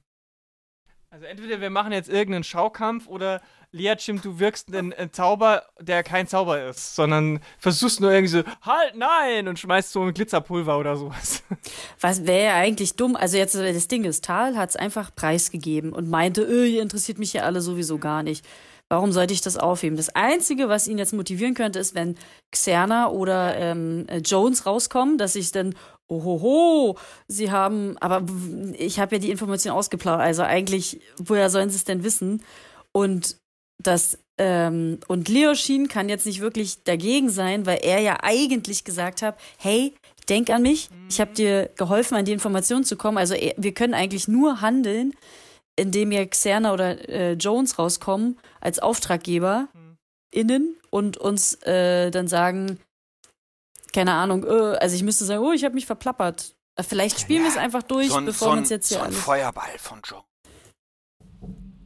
Also entweder wir machen jetzt irgendeinen Schaukampf oder Liachim, du wirkst einen, einen Zauber, der kein Zauber ist, sondern versuchst nur irgendwie so, halt, nein, und schmeißt so ein Glitzerpulver oder sowas. Was wäre ja eigentlich dumm. Also jetzt äh, das Ding ist, Tal hat es einfach preisgegeben und meinte, öh, ihr interessiert mich ja alle sowieso gar nicht. Warum sollte ich das aufheben? Das Einzige, was ihn jetzt motivieren könnte, ist, wenn Xerna oder ähm, äh, Jones rauskommen, dass ich dann, ohoho, sie haben, aber ich habe ja die Information ausgeplaudert, also eigentlich, woher sollen sie es denn wissen? Und das, ähm, und Leoshin kann jetzt nicht wirklich dagegen sein, weil er ja eigentlich gesagt hat, hey, denk an mich, ich habe dir geholfen, an die Informationen zu kommen. Also wir können eigentlich nur handeln, indem ja Xerna oder äh, Jones rauskommen als Auftraggeber innen und uns äh, dann sagen, keine Ahnung, äh, also ich müsste sagen, oh, ich habe mich verplappert. Äh, Vielleicht spielen wir es einfach durch, so ein, bevor so wir uns ein, jetzt hier so ein alles. Feuerball von Joe.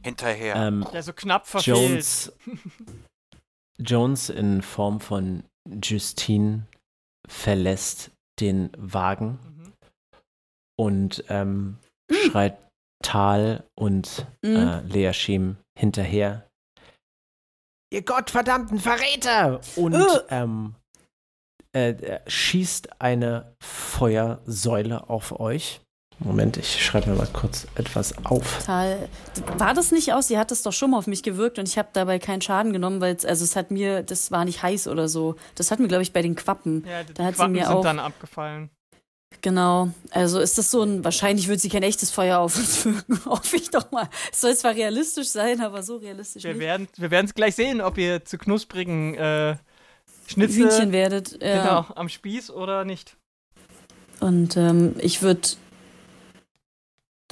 Hinterher. Ähm, Der so knapp verfehlt. Jones, Jones in Form von Justine verlässt den Wagen Mhm. und ähm, schreit Tal und Mhm. äh, Leashim hinterher. Ihr gottverdammten Verräter! Und Äh. ähm, äh, äh, schießt eine Feuersäule auf euch. Moment, ich schreibe mir mal kurz etwas auf. Total. War das nicht aus? Sie hat es doch schon mal auf mich gewirkt und ich habe dabei keinen Schaden genommen, weil es, also es hat mir, das war nicht heiß oder so. Das hat mir, glaube ich, bei den Quappen. Ja, die Da hat sie Quappen mir sind auch- dann abgefallen. Genau. Also ist das so ein, wahrscheinlich wird sie kein echtes Feuer auf uns wirken, hoffe ich doch mal. Es soll zwar realistisch sein, aber so realistisch Wir nicht. werden wir es gleich sehen, ob ihr zu knusprigen äh, Schnitzel Hühnchen werdet. Ja. genau, am Spieß oder nicht. Und ähm, ich würde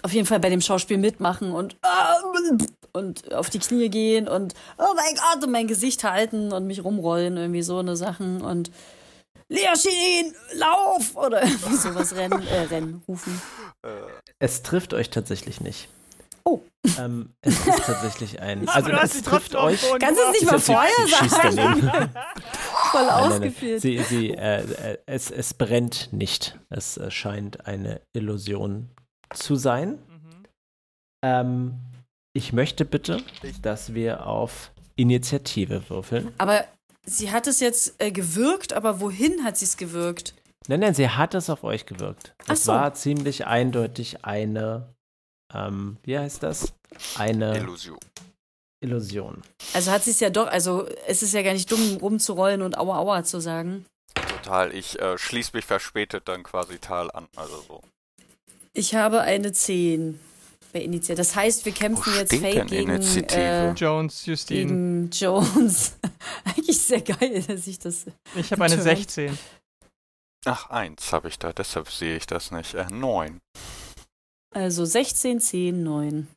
auf jeden Fall bei dem Schauspiel mitmachen und, ah, und auf die Knie gehen und oh mein Gott und mein Gesicht halten und mich rumrollen, irgendwie so eine Sachen und Leoschien, lauf! Oder irgendwie sowas rennen, äh, rennen, rufen. Äh, Es trifft euch tatsächlich nicht. Oh. Ähm, es ist tatsächlich ein. Also du hast es trifft euch. Kannst du es nicht mal vorher sagen? Voll Nein, nein, nein. ausgeführt. Sie, sie, äh, äh, es, es brennt nicht. Es äh, scheint eine Illusion zu sein. Mhm. Ähm, ich möchte bitte, dass wir auf Initiative würfeln. Aber sie hat es jetzt äh, gewirkt, aber wohin hat sie es gewirkt? Nein, nein, sie hat es auf euch gewirkt. Das so. war ziemlich eindeutig eine, ähm, wie heißt das? Eine Illusion. Illusion. Also hat sie es ja doch, also es ist ja gar nicht dumm, rumzurollen und Aua Aua zu sagen. Total. Ich äh, schließe mich verspätet dann quasi Tal an. Also so. Ich habe eine 10 bei Initiative. Das heißt, wir kämpfen Wo jetzt denn gegen, Initiative? äh, Jones, Justine. gegen Jones. Eigentlich sehr geil, dass ich das. Ich habe eine Turn. 16. Ach, eins habe ich da, deshalb sehe ich das nicht. Äh, neun. Also 16, 10, 9.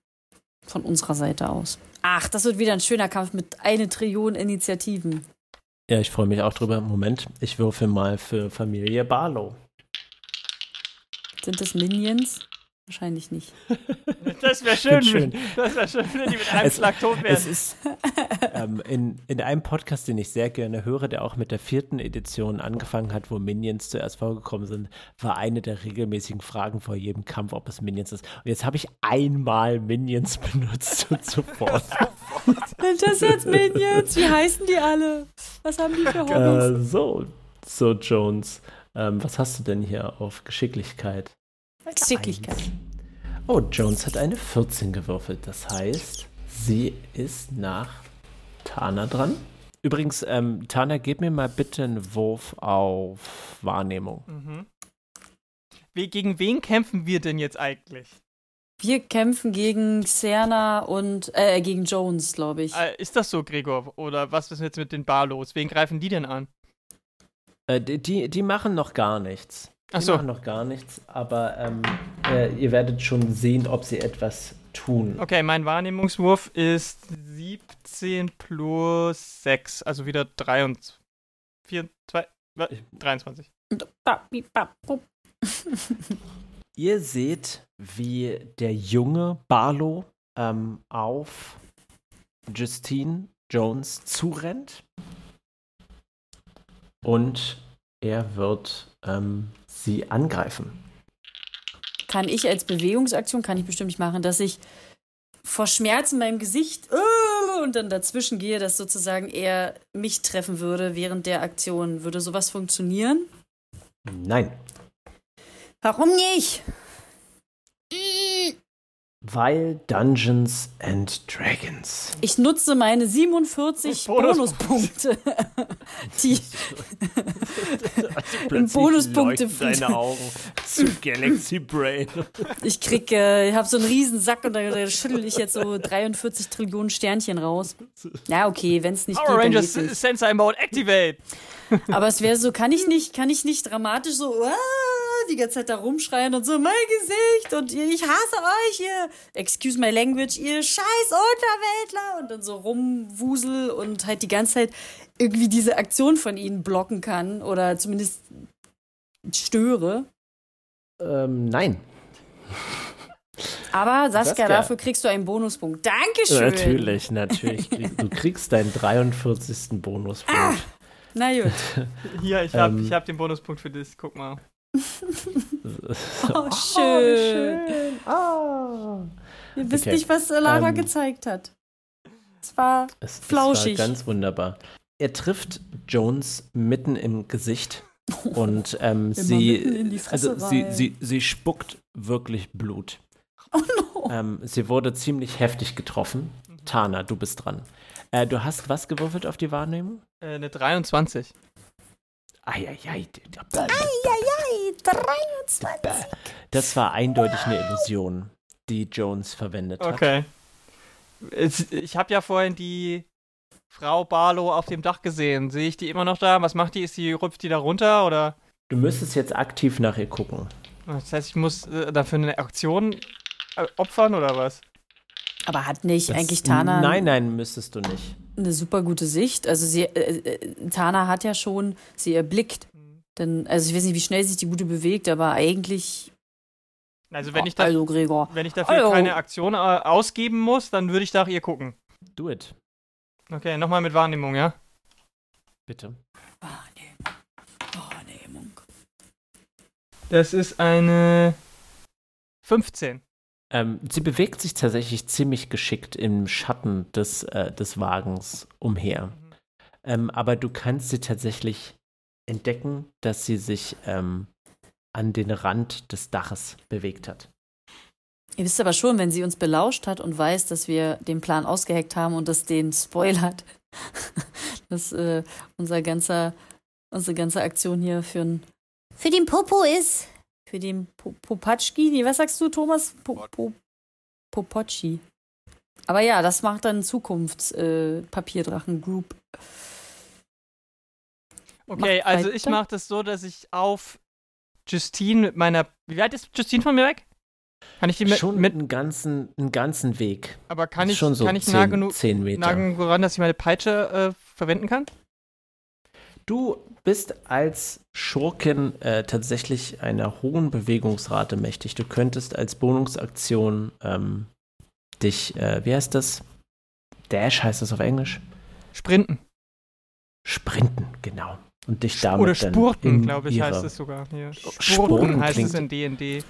Von unserer Seite aus. Ach, das wird wieder ein schöner Kampf mit eine Trillion Initiativen. Ja, ich freue mich auch drüber. Moment, ich würfel mal für Familie Barlow. Sind das Minions? Wahrscheinlich nicht. Das wäre schön, Schön. wenn- Das wäre schön, wenn die mit einem Es- Schlag tot Es werden. ist ähm, in, in einem Podcast, den ich sehr gerne höre, der auch mit der vierten Edition angefangen hat, wo Minions zuerst vorgekommen sind, war eine der regelmäßigen Fragen vor jedem Kampf, ob es Minions ist. Und jetzt habe ich einmal Minions benutzt und sofort. Sind das jetzt Minions? Wie heißen die alle? Was haben die für Hobbys? äh, so, so Jones. Ähm, was hast du denn hier auf Geschicklichkeit? Geschicklichkeit. Oh, Jones hat eine 14 gewürfelt. Das heißt, sie ist nach Tana dran. Übrigens, ähm, Tana, gib mir mal bitte einen Wurf auf Wahrnehmung. Mhm. Wie, gegen wen kämpfen wir denn jetzt eigentlich? Wir kämpfen gegen Xerna und äh, gegen Jones, glaube ich. Äh, ist das so, Gregor? Oder was ist jetzt mit den Barlos? Wen greifen die denn an? Äh, die, die, die machen noch gar nichts. Die Ach so. machen noch gar nichts, aber ähm, äh, ihr werdet schon sehen, ob sie etwas tun. Okay, mein Wahrnehmungswurf ist 17 plus 6, also wieder 23. 4, 2, 23. Ihr seht, wie der junge Barlow ähm, auf Justine Jones zurennt. Und er wird ähm, sie angreifen. Kann ich als Bewegungsaktion, kann ich bestimmt nicht machen, dass ich vor Schmerz in meinem Gesicht äh, und dann dazwischen gehe, dass sozusagen er mich treffen würde während der Aktion. Würde sowas funktionieren? Nein, Warum nicht? Weil Dungeons and Dragons. Ich nutze meine 47 Bonuspunkte. Bonuspunkte. Die Bonuspunkte leuchten deine Augen zu Galaxy Brain. ich krieg, äh, ich habe so einen riesen Sack und da, da schüttel ich jetzt so 43 Trillionen Sternchen raus. Ja, okay, wenn es nicht Power geht, dann Rangers nicht. Sensei Mode Activate! Aber es wäre so, kann ich nicht, kann ich nicht dramatisch so ah, die ganze Zeit da rumschreien und so, mein Gesicht und ich hasse euch, ihr, excuse my language, ihr scheiß Unterweltler und dann so rumwusel und halt die ganze Zeit irgendwie diese Aktion von ihnen blocken kann oder zumindest störe. Ähm, nein. Aber Saskia, Saskia. dafür kriegst du einen Bonuspunkt. Dankeschön. Natürlich, natürlich. Du kriegst deinen 43. Bonuspunkt. Ah. Na gut. Hier, ich hab, Ähm. ich hab den Bonuspunkt für das. Guck mal. Oh, schön. Ah. Ihr wisst Okay. nicht, was Lara Ähm. gezeigt hat. Es war Es, es Flauschig. war ganz wunderbar. Er trifft Jones mitten im Gesicht Und ähm, sie, also sie, sie, sie spuckt wirklich Blut. Oh no. Ähm, sie wurde ziemlich heftig getroffen. Tana, du bist dran. Äh, du hast was gewürfelt auf die Wahrnehmung? Äh, eine 23. Eieiei. Eieiei, 23. Das war eindeutig eine Illusion, die Jones verwendet hat. Okay. Ich habe ja vorhin die Frau Barlow auf dem Dach gesehen. Sehe ich die immer noch da? Was macht die? Ist die, rüpft die da runter? Oder? Du müsstest jetzt aktiv nach ihr gucken. Das heißt, ich muss äh, dafür eine Aktion äh, opfern oder was? Aber hat nicht Das- eigentlich Tana Nein, nein, müsstest du nicht. Eine super gute Sicht? Also sie, äh, äh, Tana hat ja schon, sie erblickt. Denn, also ich weiß nicht, wie schnell sich die Gute bewegt, aber eigentlich. Also wenn ich, da, also Gregor. wenn ich dafür Hallo. keine Aktion äh, ausgeben muss, dann würde ich nach ihr gucken. Do it. Okay, nochmal mit Wahrnehmung, ja? Bitte. Wahrnehmung. Wahrnehmung. Das ist eine 15. Ähm, sie bewegt sich tatsächlich ziemlich geschickt im Schatten des, äh, des Wagens umher. Ähm, aber du kannst sie tatsächlich entdecken, dass sie sich ähm, an den Rand des Daches bewegt hat. Ihr wisst aber schon, wenn sie uns belauscht hat und weiß, dass wir den Plan ausgeheckt haben und das den spoilert, dass äh, unser ganzer, unsere ganze Aktion hier für, ein, für den Popo ist. Für den po Popatschki. Nee, was sagst du, Thomas? Po po Popocci. Aber ja, das macht dann Zukunfts äh. Okay, Mach also ich weiter. mache das so, dass ich auf Justine mit meiner. Wie weit ist Justine von mir weg? Kann ich die mit. Schon mit einen ganzen, einen ganzen Weg. aber kann ich, schon so kann ich zehn, nah genug, zehn Meter. nah genug ran, dass ich meine Peitsche äh, verwenden kann? Du bist als Schurkin äh, tatsächlich einer hohen Bewegungsrate mächtig. Du könntest als Bonusaktion ähm, dich, äh, wie heißt das? Dash heißt das auf Englisch? Sprinten. Sprinten, genau. Und dich damit Oder Spurten, glaube ich, heißt es sogar. Hier. Spurten, Spurten heißt es in D&D.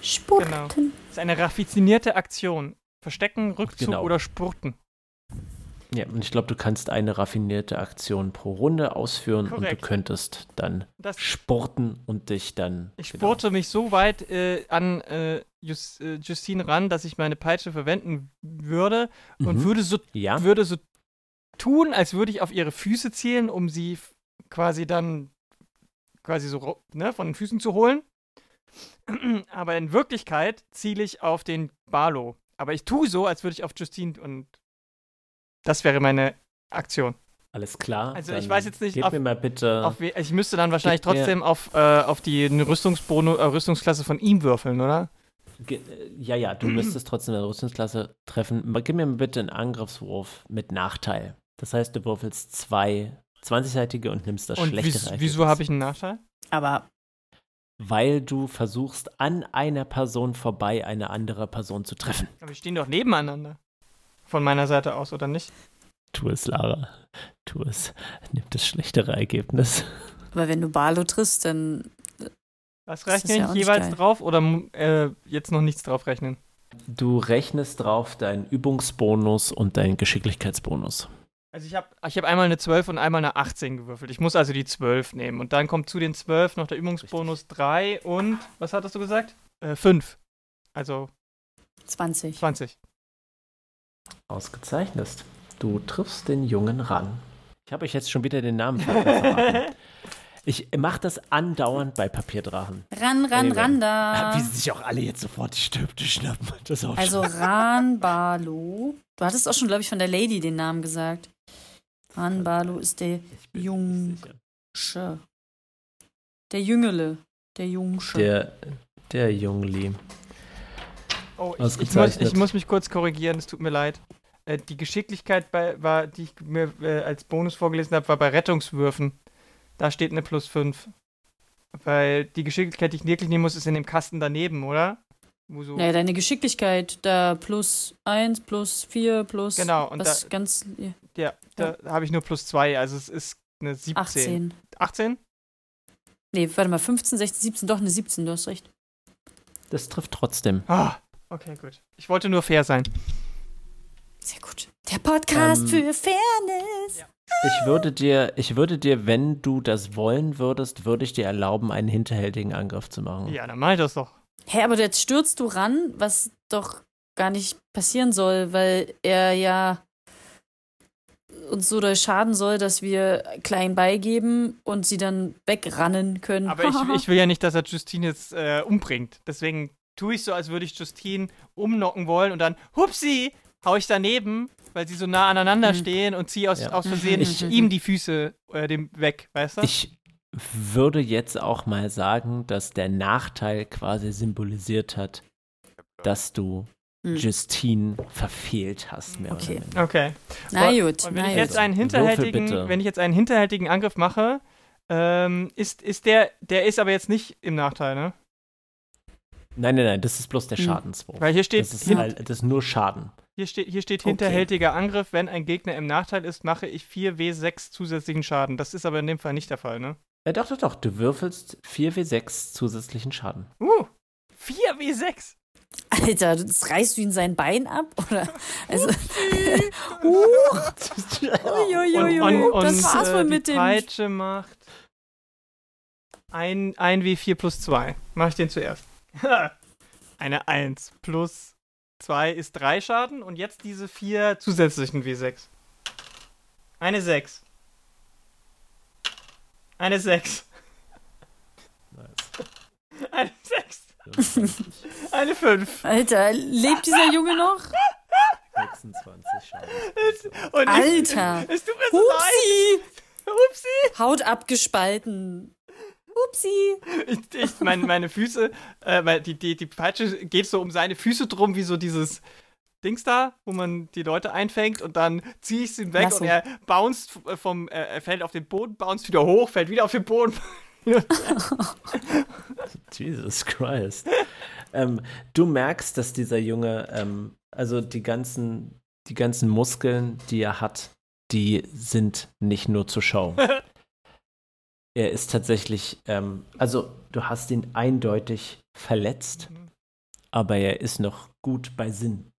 Spurten. Das ist eine raffinierte Aktion. Verstecken, Rückzug Genau. oder Spurten. Ja, und ich glaube, du kannst eine raffinierte Aktion pro Runde ausführen und Korrekt. du könntest dann Das, spurten und dich dann. ich genau. spurte mich so weit äh, an äh, Just, äh, Justine ran, dass ich meine Peitsche verwenden würde und Mhm. würde so Ja, würde so tun, als würde ich auf ihre Füße zielen, um sie quasi dann quasi so ne, von den Füßen zu holen. Aber in Wirklichkeit ziele ich auf den Barlow. Aber ich tue so, als würde ich auf Justine und das wäre meine Aktion. alles klar. Also ich weiß jetzt nicht, Gib auf- mir mal bitte. Auf ich müsste dann wahrscheinlich trotzdem auf, äh, auf die Rüstungsbono äh, Rüstungsklasse von ihm würfeln, oder? Ge- äh, Ja, ja, du müsstest trotzdem eine Rüstungsklasse treffen. Gib mir mal bitte einen Angriffswurf mit Nachteil. Das heißt, du würfelst zwei 20-seitige und nimmst das und schlechtere. wies- wieso habe ich einen Nachteil? Aber Weil du versuchst, an einer Person vorbei eine andere Person zu treffen. Aber wir stehen doch nebeneinander. Von meiner Seite aus, oder nicht? Tu es, Lara. Tu es. Nimm das schlechtere Ergebnis. Aber wenn du Barlo triffst, dann Was rechne ja ich nicht jeweils geil. drauf oder äh, jetzt noch nichts drauf rechnen? Du rechnest drauf deinen Übungsbonus und deinen Geschicklichkeitsbonus. Also ich habe ich hab einmal eine 12 und einmal eine 18 gewürfelt. Ich muss also die 12 nehmen. Und dann kommt zu den 12 noch der Übungsbonus 3 und, was hattest du gesagt? Äh, 5. Also 20. 20. Ausgezeichnet. Du triffst den Jungen ran. Ich habe euch jetzt schon wieder den Namen verraten. Ich mache das andauernd bei Papierdrachen. Ran, ran, Anyway. ran da. Wie sie sich auch alle jetzt sofort die Stifte schnappen. Das auch Also Ran Barlo. Du hattest auch schon, glaube ich, von der Lady den Namen gesagt. Ran Barlo ist der Ich bin Jung. nicht sicher. Sche. Der Jüngele. Der Jungsche. Der, der Jungli. Oh, ich, ich, muss, ich muss mich kurz korrigieren, es tut mir leid. Äh, die Geschicklichkeit, bei, war, die ich mir äh, als Bonus vorgelesen habe, war bei Rettungswürfen. Da steht eine plus 5. Weil die Geschicklichkeit, die ich wirklich nehmen muss, ist in dem Kasten daneben, oder? Wo so Naja, deine Geschicklichkeit, da plus 1, plus 4, plus. Genau, und was da- ganz. ja, Ja, da habe ich nur plus 2, also es ist eine 17. 18. 18? Nee, warte mal, 15, 16, 17, doch eine 17, du hast recht. Das trifft trotzdem. Ah, okay, gut. Ich wollte nur fair sein. Sehr gut. Der Podcast Ähm, für Fairness. Ich würde dir, ich würde dir, wenn du das wollen würdest, würde ich dir erlauben, einen hinterhältigen Angriff zu machen. Ja, dann mach ich das doch. Hä, aber jetzt stürzt du ran, was doch gar nicht passieren soll, weil er ja uns so doll schaden soll, dass wir klein beigeben und sie dann wegrannen können. Aber ich, ich will ja nicht, dass er Justine jetzt äh, umbringt. Deswegen tue ich so, als würde ich Justine umnocken wollen und dann, hupsi, hau ich daneben, weil sie so nah aneinander Mhm. stehen und ziehe aus, Ja. aus Versehen Ich- ihm die Füße äh, dem weg, weißt du? Ich würde jetzt auch mal sagen, dass der Nachteil quasi symbolisiert hat, dass du Hm. Justine verfehlt hast. Mehr Okay. Oder weniger. okay. Na gut, Und wenn na ich jetzt einen hinterhältigen, wenn ich jetzt einen hinterhältigen Angriff mache, ähm, ist, ist der, der ist aber jetzt nicht im Nachteil, ne? Nein, nein, nein, das ist bloß der Hm. Schadenswurf. Weil hier steht, Das ist, halt, das ist nur Schaden. hier steht, hier steht Okay. hinterhältiger Angriff, wenn ein Gegner im Nachteil ist, mache ich 4W6 zusätzlichen Schaden. Das ist aber in dem Fall nicht der Fall, ne? Ja, doch, doch, doch. Du würfelst 4w6 zusätzlichen Schaden. Uh, 4W6. Alter, das reißt du ihm sein Bein ab? Oder? Also, Uiuiui, Und, und, das und war's äh, wohl die mit dem. Peitsche macht ein, ein W4 plus 2. Mach ich den zuerst. Eine 1 plus 2 ist 3 Schaden und jetzt diese vier zusätzlichen W6. Eine 6. Eine 6. Eine 6. Eine 5. Alter, lebt dieser Junge noch? 26 Schaden. Und Alter. Es, es tut mir so leid. Upsi! Upsi. Haut abgespalten. Upsi! Ich, ich meine, meine Füße, äh, weil die, die, die Peitsche geht so um seine Füße drum, wie so dieses Dings da, wo man die Leute einfängt und dann ziehe ich ihn weg Lasso. und er bounced f- vom, äh, er fällt auf den Boden, bounced wieder hoch, fällt wieder auf den Boden. Jesus Christ. ähm, du merkst, dass dieser Junge, ähm, also die ganzen, die ganzen Muskeln, die er hat, die sind nicht nur zur Show. er ist tatsächlich, ähm, also du hast ihn eindeutig verletzt, aber er ist noch gut bei Sinn.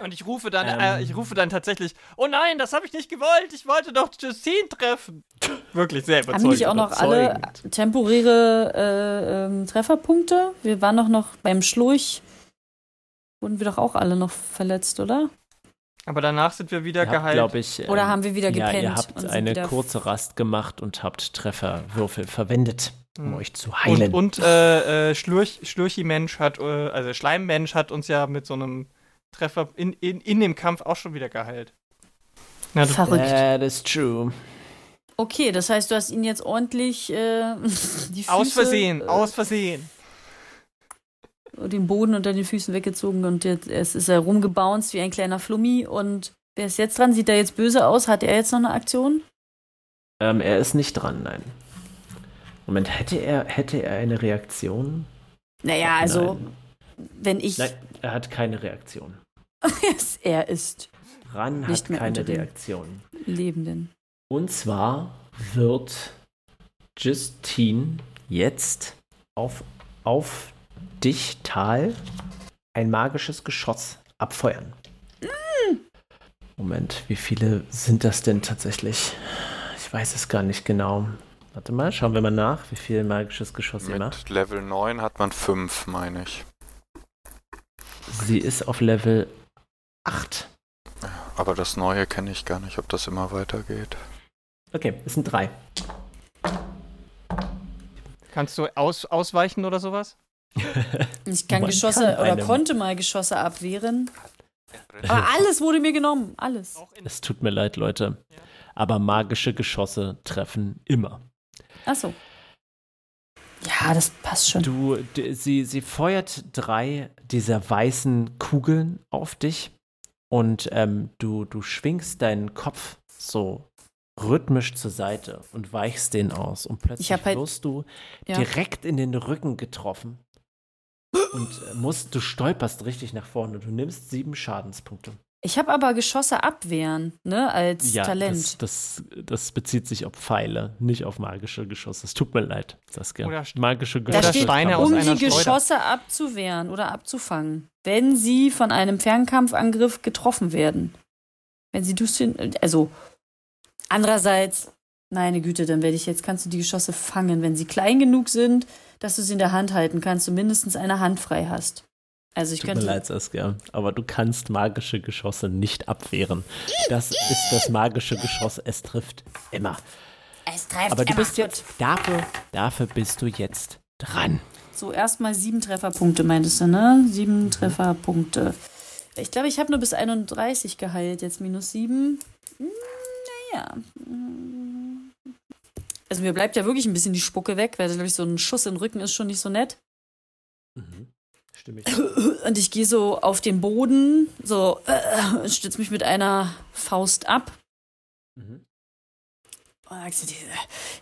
Und ich rufe dann, Ähm. äh, ich rufe dann tatsächlich, oh nein, das habe ich nicht gewollt, ich wollte doch Justine treffen. Wirklich sehr Haben die nicht überzeugend. auch noch alle überzeugend. temporäre äh, ähm, Trefferpunkte? Wir waren doch noch beim Schlurch. Wurden wir doch auch alle noch verletzt, oder? Aber danach sind wir wieder Ihr habt, geheilt. glaube ich, Oder ähm, haben wir wieder ja, gepennt? ihr und habt eine kurze Rast gemacht und habt Trefferwürfel verwendet, um Hm. euch zu heilen. Und, und äh, äh, Schlurch, Schlurchi-Mensch hat, äh, also Schleimmensch hat uns ja mit so einem Treffer in, in, in dem Kampf auch schon wieder geheilt. Na, das, Verrückt. That is true. Okay, das heißt, du hast ihn jetzt ordentlich äh, die Füße, aus Versehen, äh, aus Versehen. Den Boden unter den Füßen weggezogen und jetzt es ist er rumgebounced wie ein kleiner Flummi. Und wer ist jetzt dran? Sieht er jetzt böse aus? Hat er jetzt noch eine Aktion? Ähm, er ist nicht dran, nein. Moment, hätte er, hätte er eine Reaktion? Naja, also, Nein. wenn ich. Nein, er hat keine Reaktion. er ist Ran Nicht hat mehr keine Reaktion. Lebenden. Und zwar wird Justine jetzt auf, auf dich, Tal, ein magisches Geschoss abfeuern. Moment, wie viele sind das denn tatsächlich? Ich weiß es gar nicht genau. Warte mal, schauen wir mal nach, wie viel magisches Geschoss ihr macht. Mit Level 9 hat man 5, meine ich. Sie ist auf Level 8. Aber das Neue kenne ich gar nicht, ob das immer weitergeht. Okay, es sind drei. Kannst du aus, ausweichen oder sowas? Ich kann Man Geschosse kann oder einem- konnte mal Geschosse abwehren. Aber alles wurde mir genommen. Alles. Es tut mir leid, Leute. Aber magische Geschosse treffen immer. Achso. Ja, das passt schon. Du, sie, sie feuert drei dieser weißen Kugeln auf dich und ähm, du, du schwingst deinen Kopf so rhythmisch zur Seite und weichst den aus und plötzlich halt- wirst du Ja. direkt in den Rücken getroffen und äh, musst, du stolperst richtig nach vorne. Du nimmst sieben Schadenspunkte. Ich habe aber Geschosse abwehren, ne, als Ja, Talent. das, das, das bezieht sich auf Pfeile, nicht auf magische Geschosse. Es tut mir leid, Saskia. Oder magische da Geschosse. steht, Steine um die Schleuder. Geschosse abzuwehren oder abzufangen, wenn sie von einem Fernkampfangriff getroffen werden. Wenn sie durch den, also Andererseits, meine Güte, dann werde ich jetzt, kannst du die Geschosse fangen, wenn sie klein genug sind, dass du sie in der Hand halten kannst und mindestens eine Hand frei hast. Also ich Tut mir könnte. leid, Saskia, aber du kannst magische Geschosse nicht abwehren. Das ist das magische Geschoss, es trifft immer. Es trifft Aber du immer. bist jetzt, dafür, dafür bist du jetzt dran. So, erstmal sieben Trefferpunkte, meintest du, ne? Sieben Trefferpunkte. Ich glaube, ich habe nur bis 31 geheilt, jetzt minus sieben. Hm, Naja. Also mir bleibt ja wirklich ein bisschen die Spucke weg, weil, glaube ich, so ein Schuss den Rücken ist schon nicht so nett. Mhm. Stimme ich. Und ich gehe so auf den Boden, so, äh, stütze mich mit einer Faust ab. Mhm. Und du, diese,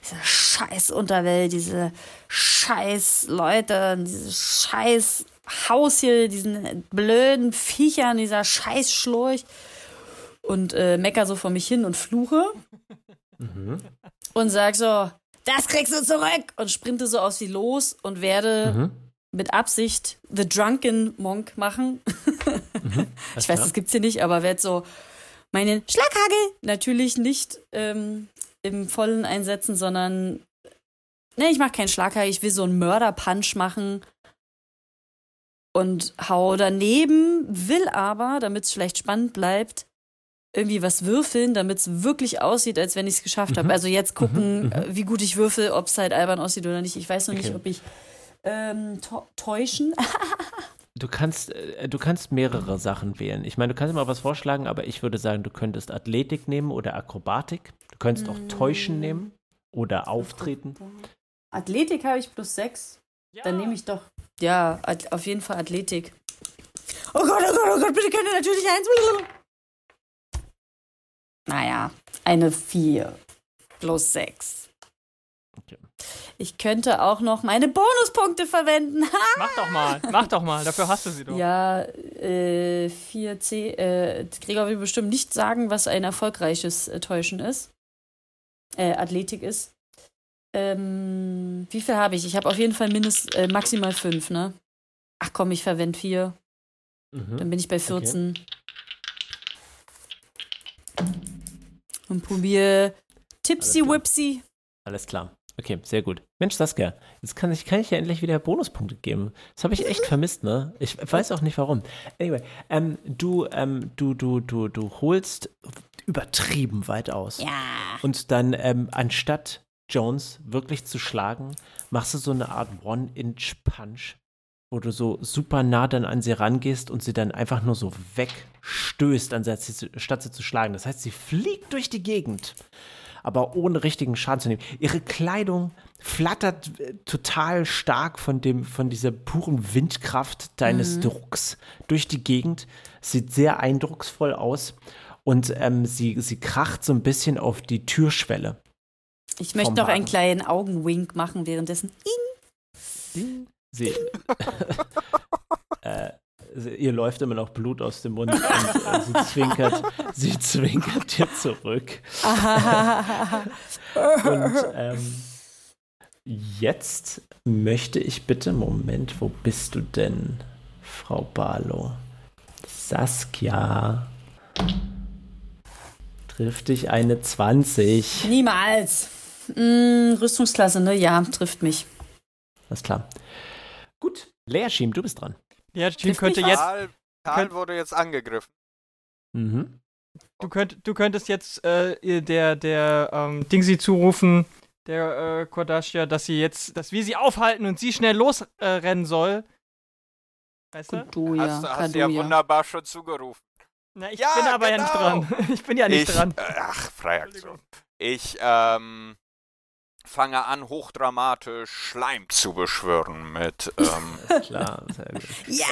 diese scheiß Unterwelt, diese scheiß Leute, dieses scheiß Haus hier, diesen blöden Viechern, dieser scheiß Schlurch. Und äh, mecker so vor mich hin und fluche Mhm. Und sag so, das kriegst du zurück! Und sprinte so aus sie los und werde Mhm. mit Absicht The Drunken Monk machen. ich weiß, das gibt's hier nicht, aber werde so meinen Schlaghagel natürlich nicht ähm, im Vollen einsetzen, sondern ne, ich mache keinen Schlaghagel, ich will so einen Mörder-Punch machen und hau daneben, will aber, damit es vielleicht spannend bleibt, irgendwie was würfeln, damit es wirklich aussieht, als wenn ich es geschafft habe. Mhm. Also jetzt gucken, Mhm, mhm. äh, wie gut ich würfel, ob es halt albern aussieht oder nicht. Ich weiß noch nicht, Okay. ob ich ähm, tä- täuschen. Du kannst, äh, du kannst mehrere Sachen wählen. Ich meine, du kannst mal was vorschlagen, aber ich würde sagen, du könntest Athletik nehmen oder Akrobatik. Du könntest auch Täuschen nehmen oder Auftreten. Athletik habe ich plus sechs. Dann nehme ich doch. Ja, auf jeden Fall Athletik. Oh Gott, oh Gott, oh Gott, bitte könnt ihr natürlich eins. Naja, eine vier plus sechs. Okay. Ich könnte auch noch meine Bonuspunkte verwenden. Mach doch mal, mach doch mal, dafür hast du sie doch. ja, äh, 4C. Äh, Gregor will bestimmt nicht sagen, was ein erfolgreiches äh, Täuschen ist. Äh, Athletik ist. Ähm, wie viel habe ich? Ich habe auf jeden Fall mindest, äh, maximal fünf, ne? Ach komm, ich verwende vier. Dann Mhm. bin ich bei 14. Und probiere Tipsy Alles klar. Whipsy. Alles klar. Okay, sehr gut. Mensch, Saskia, jetzt kann ich, kann ich ja endlich wieder Bonuspunkte geben. Das habe ich echt vermisst, ne? Ich weiß auch nicht warum. Anyway, ähm, du, ähm, du, du, du, du holst übertrieben weit aus. Ja. Und dann, ähm, anstatt Jones wirklich zu schlagen, machst du so eine Art One-Inch-Punch, wo du so super nah dann an sie rangehst und sie dann einfach nur so wegstößt, anstatt sie, zu- statt sie zu schlagen. Das heißt, sie fliegt durch die Gegend, aber ohne richtigen Schaden zu nehmen. Ihre Kleidung flattert äh, total stark von, dem, von dieser puren Windkraft deines Drucks durch die Gegend. Sieht sehr eindrucksvoll aus. Und ähm, sie, sie kracht so ein bisschen auf die Türschwelle. Ich möchte noch einen kleinen Augenwink machen währenddessen. Sie, äh, sie- ihr läuft immer noch Blut aus dem Mund und äh, sie zwinkert, sie zwinkert dir zurück. Und ähm, jetzt möchte ich bitte, Moment, wo bist du denn, Frau Barlow? Saskia. Trifft dich eine 20. Niemals. Mm, Rüstungsklasse, ne? Ja, trifft mich. Alles klar. Gut, Leerschiem, du bist dran. Trifft könnte jetzt, Tal, Tal wurde jetzt angegriffen. Mhm. du, könnt, du könntest jetzt äh, der, der ähm, Dingsy zurufen, der äh, Kardashian, dass sie jetzt, dass wir sie aufhalten und sie schnell losrennen äh, soll. Weißt du? Kaduja, hast du hast du ja wunderbar schon zugerufen. Na, ich Ja, bin aber ja nicht genau. dran. Ich bin ja nicht ich, dran. Äh, ach, Freiaktion. Ich ähm, fange an, hochdramatisch Schleim zu beschwören mit ähm, klar, sehr gut. Ja,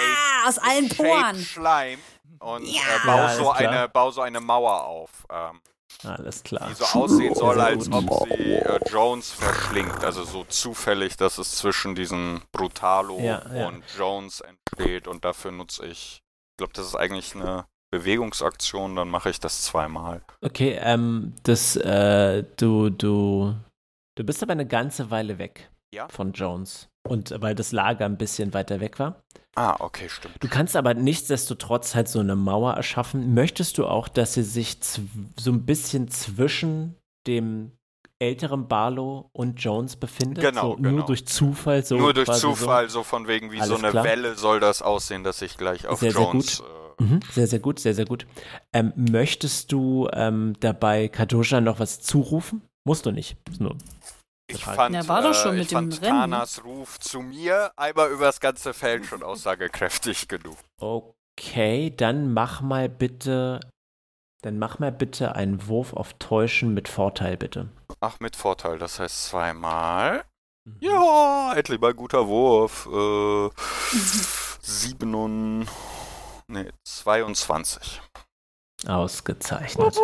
aus allen Poren. Schleim und Ja. äh, bau, Ja, so klar. eine, bau so eine Mauer auf, ähm, Alles klar. die so aussehen soll, als ob sie äh, Jones verschlingt. Also so zufällig, dass es zwischen diesen Brutalo Ja, ja. und Jones entsteht und dafür nutze ich, ich glaube, das ist eigentlich eine Bewegungsaktion, dann mache ich das zweimal. Okay, ähm, das, äh, du, du, du bist aber eine ganze Weile weg Ja. von Jones. Und weil das Lager ein bisschen weiter weg war. Ah, okay, stimmt. Du kannst aber nichtsdestotrotz halt so eine Mauer erschaffen. Möchtest du auch, dass sie sich so ein bisschen zwischen dem älteren Barlow und Jones befindet? Genau, so, genau. Nur durch Zufall so. Nur durch Zufall, so. von wegen wie so eine klar. Welle soll das aussehen, dass ich gleich auf Sehr, sehr Jones. So. Äh, Mhm, sehr, sehr gut, sehr, sehr gut. Ähm, möchtest du ähm, dabei Kadosha noch was zurufen? Musst du nicht. Ist Nur. Ich fand, Ja, war doch schon äh, mit ich dem fand Rennen. Tanas Ruf zu mir einmal übers ganze Feld schon aussagekräftig genug. Okay, dann mach mal bitte. Dann mach mal bitte einen Wurf auf Täuschen mit Vorteil, bitte. Ach, mit Vorteil, das heißt zweimal. Mhm. Ja, endlich mal ein guter Wurf. Äh, sieben und. Nee, 22. Ausgezeichnet.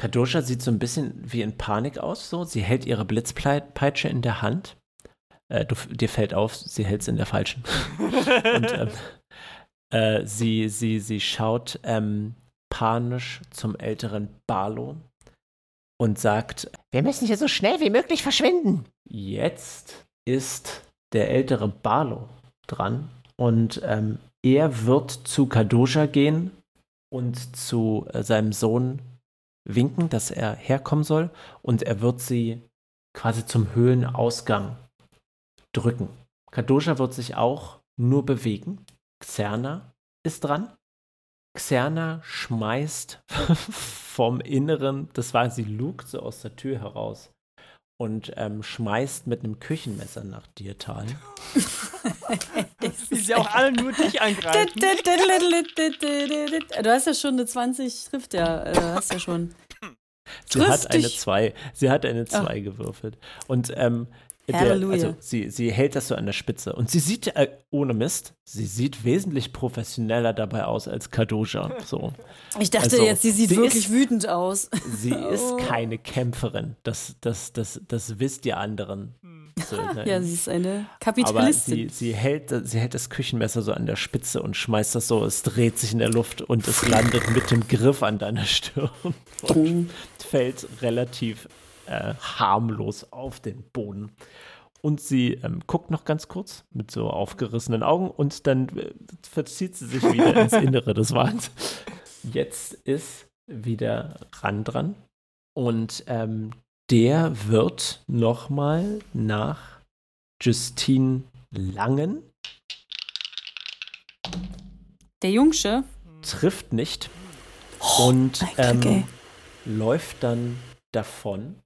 Kadosha sieht so ein bisschen wie in Panik aus. So. Sie hält ihre Blitzpeitsche in der Hand. Äh, du, dir fällt auf, sie hält es in der falschen. Und ähm, äh, sie, sie, sie schaut ähm, panisch zum älteren Barlow und sagt, Wir müssen hier so schnell wie möglich verschwinden. jetzt ist der ältere Barlow dran und ähm, er wird zu Kadosha gehen und zu äh, seinem Sohn winken, dass er herkommen soll und er wird sie quasi zum Höhlenausgang drücken. Kadosha wird sich auch nur bewegen. Xerna ist dran. Xerna schmeißt vom Inneren, das war sie, lugt so aus der Tür heraus und ähm, schmeißt mit einem Küchenmesser nach dir, Tal. Wie sie auch alle nur dich angreifen. Du hast ja schon eine 20, trifft ja, äh, hast ja schon. Sie Trifft hat eine dich. 2. Sie hat eine Ah. 2 gewürfelt. Und ähm, der, also sie, sie hält das so an der Spitze. Und sie sieht, äh, ohne Mist, sie sieht wesentlich professioneller dabei aus als Kadosha. So. Ich dachte Also, jetzt, sie sieht sie wirklich ist- wütend aus. Sie ist Oh. keine Kämpferin. Das, das, das, das wisst ihr anderen. Söldner. Ja, sie ist eine Aber Kapitalistin. sie, sie, hält, sie hält das Küchenmesser so an der Spitze und schmeißt das so, es dreht sich in der Luft und es landet mit dem Griff an deiner Stirn und fällt relativ äh, harmlos auf den Boden. Und sie ähm, guckt noch ganz kurz mit so aufgerissenen Augen und dann äh, verzieht sie sich wieder ins Innere des Wahns. Jetzt ist wieder Ran dran und ähm, der wird nochmal nach Justine Langen, Der Jungsche. trifft nicht und Oh, Glück, ähm, läuft dann davon.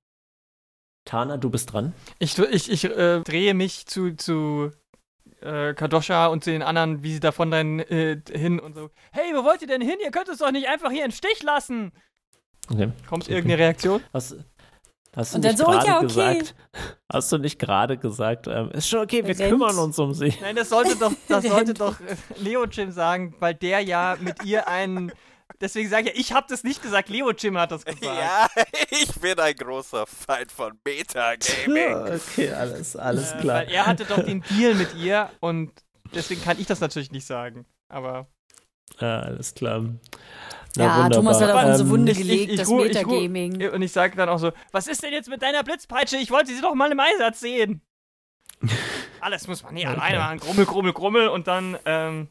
Tana, du bist dran. Ich, ich, ich äh, drehe mich zu, zu äh, Kadosha und zu den anderen, wie sie davon dann äh, hin und so. Hey, wo wollt ihr denn hin? Ihr könnt es doch nicht einfach hier im Stich lassen. Okay. Kommt Okay. irgendeine Reaktion? Hast, hast du Und dann nicht so, gerade ja, okay. gesagt, hast du nicht gerade gesagt, ähm, ist schon okay, wir Rennt. kümmern uns um sie. Nein, das sollte doch, das sollte doch Leo Jim sagen, weil der ja mit ihr einen. Deswegen sage ich, ja, ich habe das nicht gesagt, Leo Jim hat das gesagt. Ja, ich bin ein großer Feind von Metagaming. Okay, alles, alles Äh, Weil er hatte doch den Deal mit ihr und deswegen kann ich das natürlich nicht sagen. Aber Ja, alles klar. Na, Ja, wunderbar. Thomas hat auf unsere Ähm, Wunde ich- ich- gelegt, ich das ru- ich ru- Metagaming. und ich sage dann auch so, was ist denn jetzt mit deiner Blitzpeitsche? Ich wollte sie doch mal im Einsatz sehen. Alles muss man nie Okay. alleine machen. Grummel, grummel, grummel und dann ähm,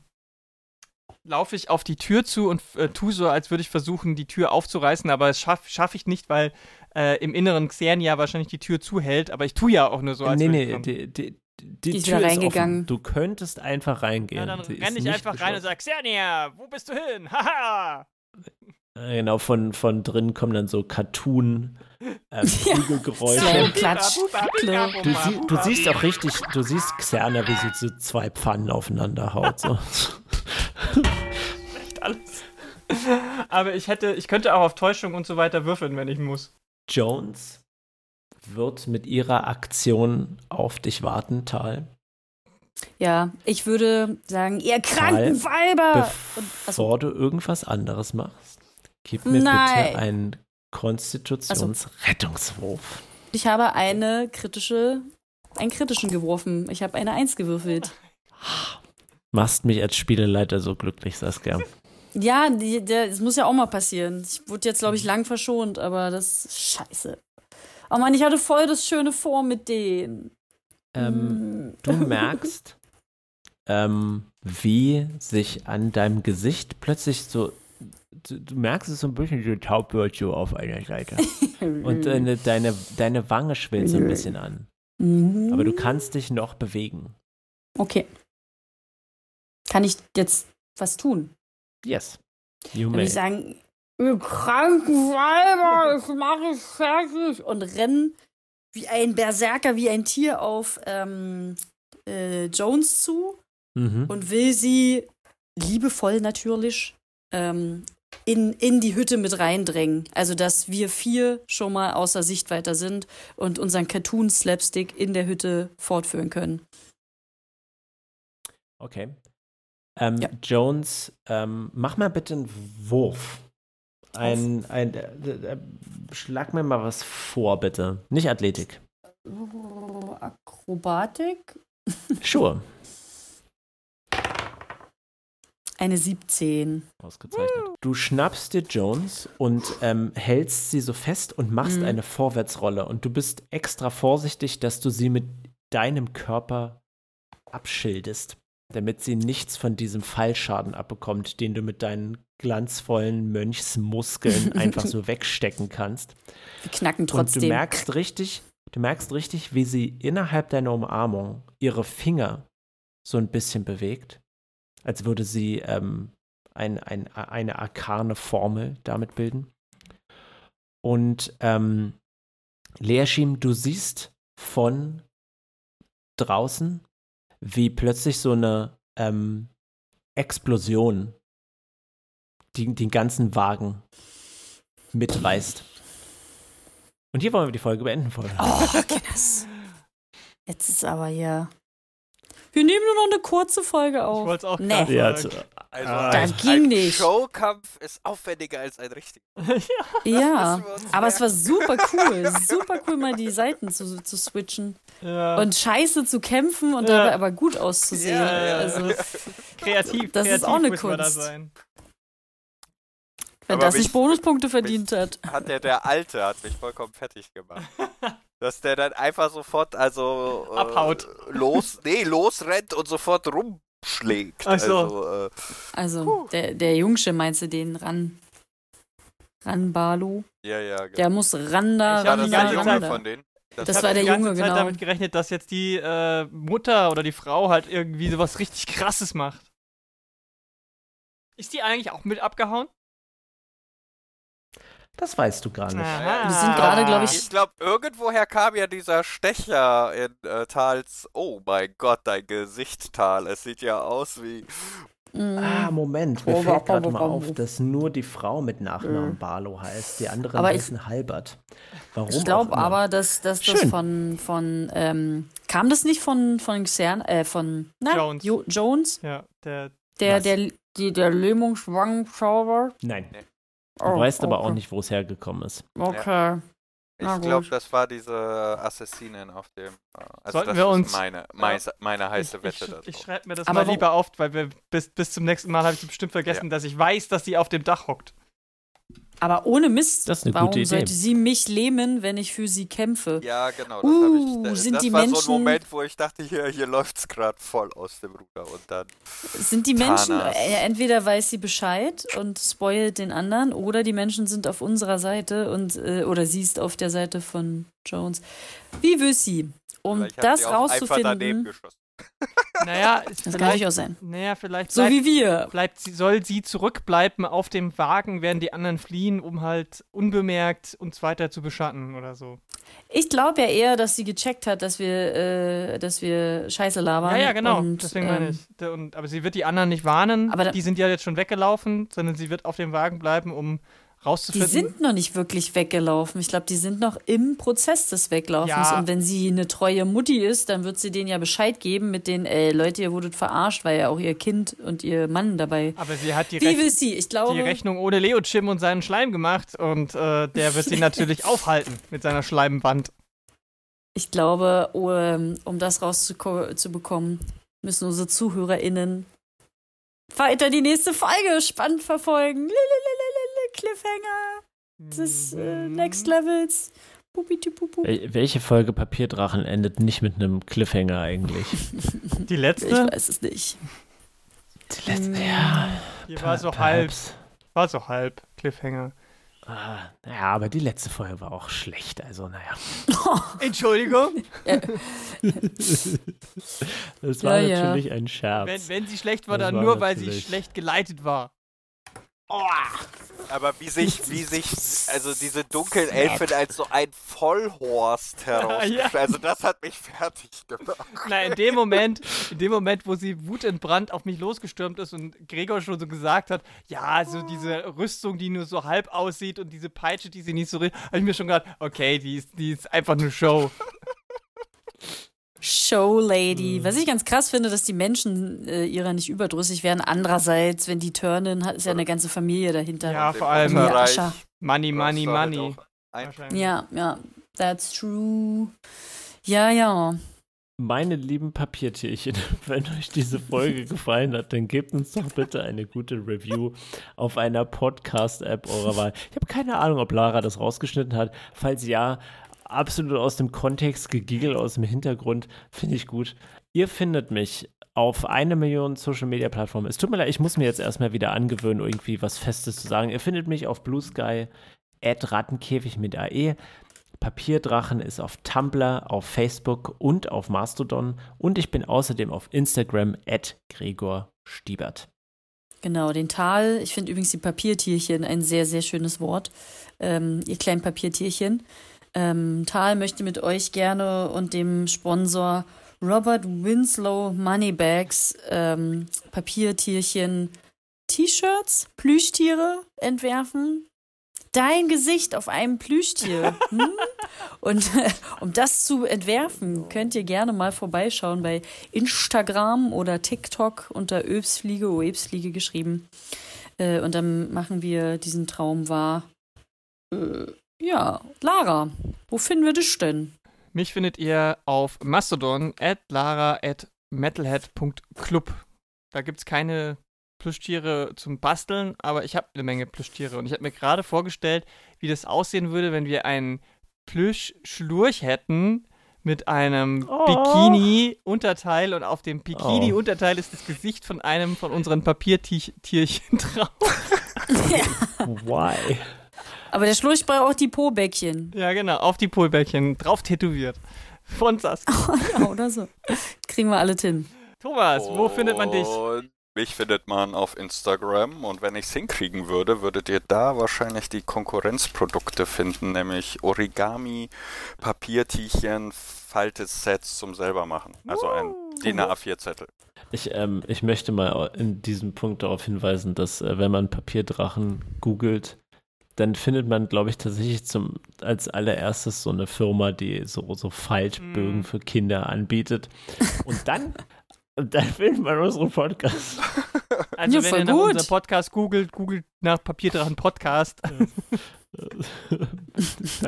laufe ich auf die Tür zu und äh, tue so, als würde ich versuchen, die Tür aufzureißen, aber das schaffe schaff ich nicht, weil äh, im Inneren Xernia wahrscheinlich die Tür zuhält, aber ich tue ja auch nur so, als nee, würde ich nee, die, die, die Die Tür ist reingegangen. offen. Du könntest einfach reingehen. Ja, dann renne ich nicht einfach rein und sage, Xernia, wo bist du hin? Haha! Äh, Genau, von, von drin kommen dann so Cartoon ähm, Ja. Prügelgeräusche. Klatsch. Buba, Du, sie, du siehst auch richtig, du siehst Xerna, wie sie so zwei Pfannen aufeinander haut. So. echt alles. Aber ich hätte, ich könnte auch auf Täuschung und so weiter würfeln, wenn ich muss. Jones wird mit ihrer Aktion auf dich warten, Tal. Ja, ich würde sagen, ihr kranken Weiber! Und, Bevor achso, du irgendwas anderes machst, gib mir Nein. bitte einen Konstitutionsrettungswurf. ich habe eine kritische, einen kritischen geworfen. Ich habe eine Eins gewürfelt. Machst mich als Spieleleiter so glücklich, Saskia. Ja, die, der, das muss ja auch mal passieren. Ich wurde jetzt, glaube ich, lang verschont, aber das ist scheiße. Oh Mann, ich hatte voll das Schöne vor mit denen. Ähm, du merkst, ähm, wie sich an deinem Gesicht plötzlich so du, merkst es so ein bisschen, so taub so auf einer Seite. Und deine, deine, deine Wange schwillt so ein bisschen an. Mhm. Aber du kannst dich noch bewegen. Okay. Kann ich jetzt was tun? Yes. You Dann würde may. ich sagen, ihr kranken Weiber, ich mache es fertig und renn wie ein Berserker, wie ein Tier auf ähm, äh, Jones zu Mhm. und will sie liebevoll natürlich ähm, in, in die Hütte mit reindrängen. Also, dass wir vier schon mal außer Sichtweite sind und unseren Cartoon-Slapstick in der Hütte fortführen können. Okay. Ähm, Ja. Jones, ähm, mach mal bitte einen Wurf. Ein, ein, äh, äh, schlag mir mal was vor, bitte. Nicht Athletik. Akrobatik? Sure. Eine 17. Ausgezeichnet. Du schnappst dir Jones und ähm, hältst sie so fest und machst Mhm. eine Vorwärtsrolle. Und du bist extra vorsichtig, dass du sie mit deinem Körper abschildest, damit sie nichts von diesem Fallschaden abbekommt, den du mit deinen glanzvollen Mönchsmuskeln einfach so wegstecken kannst. Wir knacken Und du trotzdem. merkst richtig, du merkst richtig, wie sie innerhalb deiner Umarmung ihre Finger so ein bisschen bewegt, als würde sie ähm, ein, ein, eine arkane Formel damit bilden. Und ähm, Leashim, du siehst von draußen, wie plötzlich so eine ähm, Explosion die, den ganzen Wagen mitreißt. Und hier wollen wir die Folge beenden, Folge. Oh, Guinness. Jetzt ist aber hier. Wir nehmen nur noch eine kurze Folge Ich auf. wollte es auch Nee. gerade Ja, zu- Also Ah, Das ein, ging ein nicht. Showkampf ist aufwendiger als ein richtiger. Ja, uns aber es war super cool. Super cool, mal die Seiten zu, zu switchen. ja. Und scheiße zu kämpfen und Ja. dabei aber gut auszusehen. Ja, ja. Also, kreativ, das ist kreativ auch eine da Kunst. sein. wenn Aber das mich- nicht Bonuspunkte verdient hat. Hat der, der Alte hat mich vollkommen fertig gemacht. Dass der dann einfach sofort, also äh, Abhaut. los, nee, losrennt und sofort rumschlägt. Ach so. Also, äh, Also, der, der Jungsche meinst du den ran? Ran Barlo? ja, ja, genau. Der muss ran da, Ich ran da, Junge ran da. von denen? Das Das Ich war der Junge, Zeit genau. damit gerechnet, dass jetzt die äh, Mutter oder die Frau halt irgendwie sowas richtig krasses macht. Ist die eigentlich auch mit abgehauen? Das weißt du gar nicht. Aha. Wir sind gerade, glaub ich- Ich glaube, irgendwoher kam ja dieser Stecher in äh, Tals. Oh mein Gott, dein Gesicht, Tal. Es sieht ja aus wie. Mhm. Ah, Moment, mir Oh, fällt gerade mal auf, dass nur die Frau mit Nachnamen Mhm. Barlow heißt, die anderen Aber ich- heißen Halbert. Warum Ich glaube aber, dass, dass das Schön. von, von ähm, kam das nicht von, von Xern, äh, von na, Jones. Jo Jones? Ja, der. Der, Was? der, die, der Lähmungsschwangschauber? Nein, Nee. Du Oh, weißt aber auch okay. nicht, wo es hergekommen ist. Okay. Ich Na glaube, das war diese Assassinin auf dem. äh, Also Sollten das wir ist uns- meine, meine, meine heiße ich, Wette ich, dazu. ich schreibe mir das Aber mal lieber auf, weil wir bis, bis zum nächsten Mal habe ich bestimmt vergessen, dass ich weiß, dass sie auf dem Dach hockt. Aber ohne Mist, Das ist eine warum gute Idee. sollte sie mich lähmen, wenn ich für sie kämpfe? Ja, genau. Das, Uh, ich, das, sind das die war so Menschen- ein Moment, wo ich dachte, hier, hier läuft's gerade voll aus dem Ruder. Und dann. Sind die Menschen, Tanas. äh, entweder weiß sie Bescheid und spoilt den anderen, oder die Menschen sind auf unserer Seite und äh, oder sie ist auf der Seite von Jones. Wie will sie? Um das rauszufinden, geschossen. Naja, das kann vielleicht, durchaus sein. naja, vielleicht So bleibt, wie wir. bleibt sie, soll sie zurückbleiben auf dem Wagen, während die anderen fliehen, um halt unbemerkt uns weiter zu beschatten oder so. Ich glaube ja eher, dass sie gecheckt hat, dass wir, äh, dass wir Scheiße labern. Ja, ja, genau. Und, Deswegen meine ähm, ich. Und, aber sie wird die anderen nicht warnen. Aber da- die sind ja jetzt schon weggelaufen, sondern sie wird auf dem Wagen bleiben, um Die rauszufinden. sind noch nicht wirklich weggelaufen. Ich glaube, die sind noch im Prozess des Weglaufens. Ja. Und wenn sie eine treue Mutti ist, dann wird sie denen ja Bescheid geben mit den, ey, Leute, ihr wurdet verarscht, weil ja auch ihr Kind und ihr Mann dabei. aber sie hat die, Wie will sie? Ich glaube, die Rechnung ohne Leo Chim und seinen Schleim gemacht und äh, der wird sie natürlich aufhalten mit seiner Schleimwand. ich glaube, um, das rauszubekommen, müssen unsere ZuhörerInnen weiter die nächste Folge spannend verfolgen. Lililililil, Cliffhanger des äh, Mhm. Next Levels. Welche Folge Papierdrachen endet nicht mit einem Cliffhanger eigentlich? Die Ich letzte, weiß es nicht. Die letzte, Mm. ja. die war so halb. war so halb Cliffhanger. Ah, naja, aber die letzte Folge war auch schlecht, also naja. Entschuldigung. Das war Ja, ja. natürlich ein Scherz. Wenn, wenn sie schlecht war, Das dann war nur, weil sie schlecht geleitet war. Aber wie sich, wie sich, also diese dunklen Elfen als so ein Vollhorst herausgestellt. Ja. Also das hat mich fertig gemacht. Na, in dem Moment, in dem Moment, wo sie wutentbrannt auf mich losgestürmt ist und Gregor schon so gesagt hat, ja, so diese Rüstung, die nur so halb aussieht und diese Peitsche, die sie nicht so richtig, habe ich mir schon gedacht, okay, die ist, die ist einfach eine Show. Show Lady. Mhm. Was ich ganz krass finde, dass die Menschen äh, ihrer nicht überdrüssig werden. Andererseits, wenn die turnen, hat ist ja eine ganze Familie dahinter. Ja, vor allem Ja. Money, Money, halt Money. Wahrscheinlich. ja, ja, that's true. Ja, ja. Meine lieben Papiertierchen, wenn euch diese Folge gefallen hat, dann gebt uns doch bitte eine gute Review auf einer Podcast-App eurer Wahl. Ich habe keine Ahnung, ob Lara das rausgeschnitten hat. Falls ja, absolut aus dem Kontext gegiegel aus dem Hintergrund, finde ich gut. Ihr findet mich auf eine Million Social Media Plattformen. Es tut mir leid, ich muss mir jetzt erstmal wieder angewöhnen, irgendwie was Festes zu sagen. Ihr findet mich auf Blue Sky, Rattenkäfig mit AE. Papierdrachen ist auf Tumblr, auf Facebook und auf Mastodon. Und ich bin außerdem auf Instagram at Gregor Stiebert. Genau, den Tal. Ich finde übrigens die Papiertierchen ein sehr, sehr schönes Wort. Ähm, ihr kleinen Papiertierchen. Ähm, Tal möchte mit euch gerne und dem Sponsor Robert Winslow Moneybags ähm, Papiertierchen T-Shirts, Plüschtiere entwerfen. Dein Gesicht auf einem Plüschtier. Hm? Und äh, um das zu entwerfen, könnt ihr gerne mal vorbeischauen bei Instagram oder TikTok unter Öbsfliege, Oebsfliege geschrieben. Äh, und dann machen wir diesen Traum wahr. Äh, ja, Lara, wo finden wir dich denn? Mich findet ihr auf Mastodon at lara at metalhead.club. Da gibt es keine Plüschtiere zum Basteln, aber ich habe eine Menge Plüschtiere. Und ich habe mir gerade vorgestellt, wie das aussehen würde, wenn wir einen Plüschschlurch hätten mit einem Oh. Bikini-Unterteil und auf dem Bikini-Unterteil ist das Gesicht von einem von unseren Papiertierchen drauf. Why? Aber der Schlurch braucht auch die Po-Bäckchen. Ja, genau, auf die Polbäckchen, drauf tätowiert. Von Saskia. ja, oder so. Kriegen wir alle hin. Thomas, wo findet man dich? Und mich findet man auf Instagram und wenn ich es hinkriegen würde, würdet ihr da wahrscheinlich die Konkurrenzprodukte finden, nämlich Origami, Papiertierchen, Faltesets zum selber machen. Also ein DIN A4-Zettel. Ich, ähm, ich möchte mal in diesem Punkt darauf hinweisen, dass äh, wenn man Papierdrachen googelt, dann findet man, glaube ich, tatsächlich zum, als allererstes so eine Firma, die so, so Faltbögen Mm. für Kinder anbietet. Und dann, dann findet man unseren Podcast. Also Ja, wenn ihr nach gut. unserem Podcast googelt, googelt nach Papierdrachen Podcast.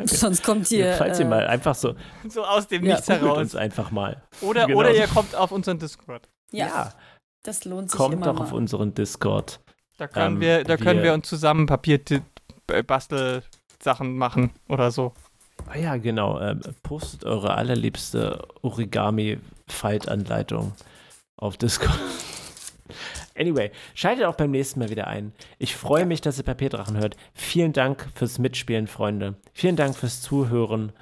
Sonst kommt hier. Falls ihr äh, mal einfach so, so aus dem Ja. Nichts heraus. uns einfach mal. Oder, Genau. oder ihr kommt auf unseren Discord. ja, das lohnt sich kommt immer doch mal. auf unseren Discord. Da können Ähm, wir, da können wir- wir uns zusammen Papierbastel-Sachen machen oder so. Ah ja, genau. Ähm, postet eure allerliebste Origami-Faltanleitung auf Discord. Anyway, schaltet auch beim nächsten Mal wieder ein. Ich freue mich, dass ihr Papierdrachen hört. Vielen Dank fürs Mitspielen, Freunde. Vielen Dank fürs Zuhören,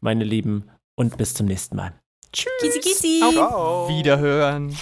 meine Lieben. Und bis zum nächsten Mal. Kisi, kisi. Auf. Wiederhören.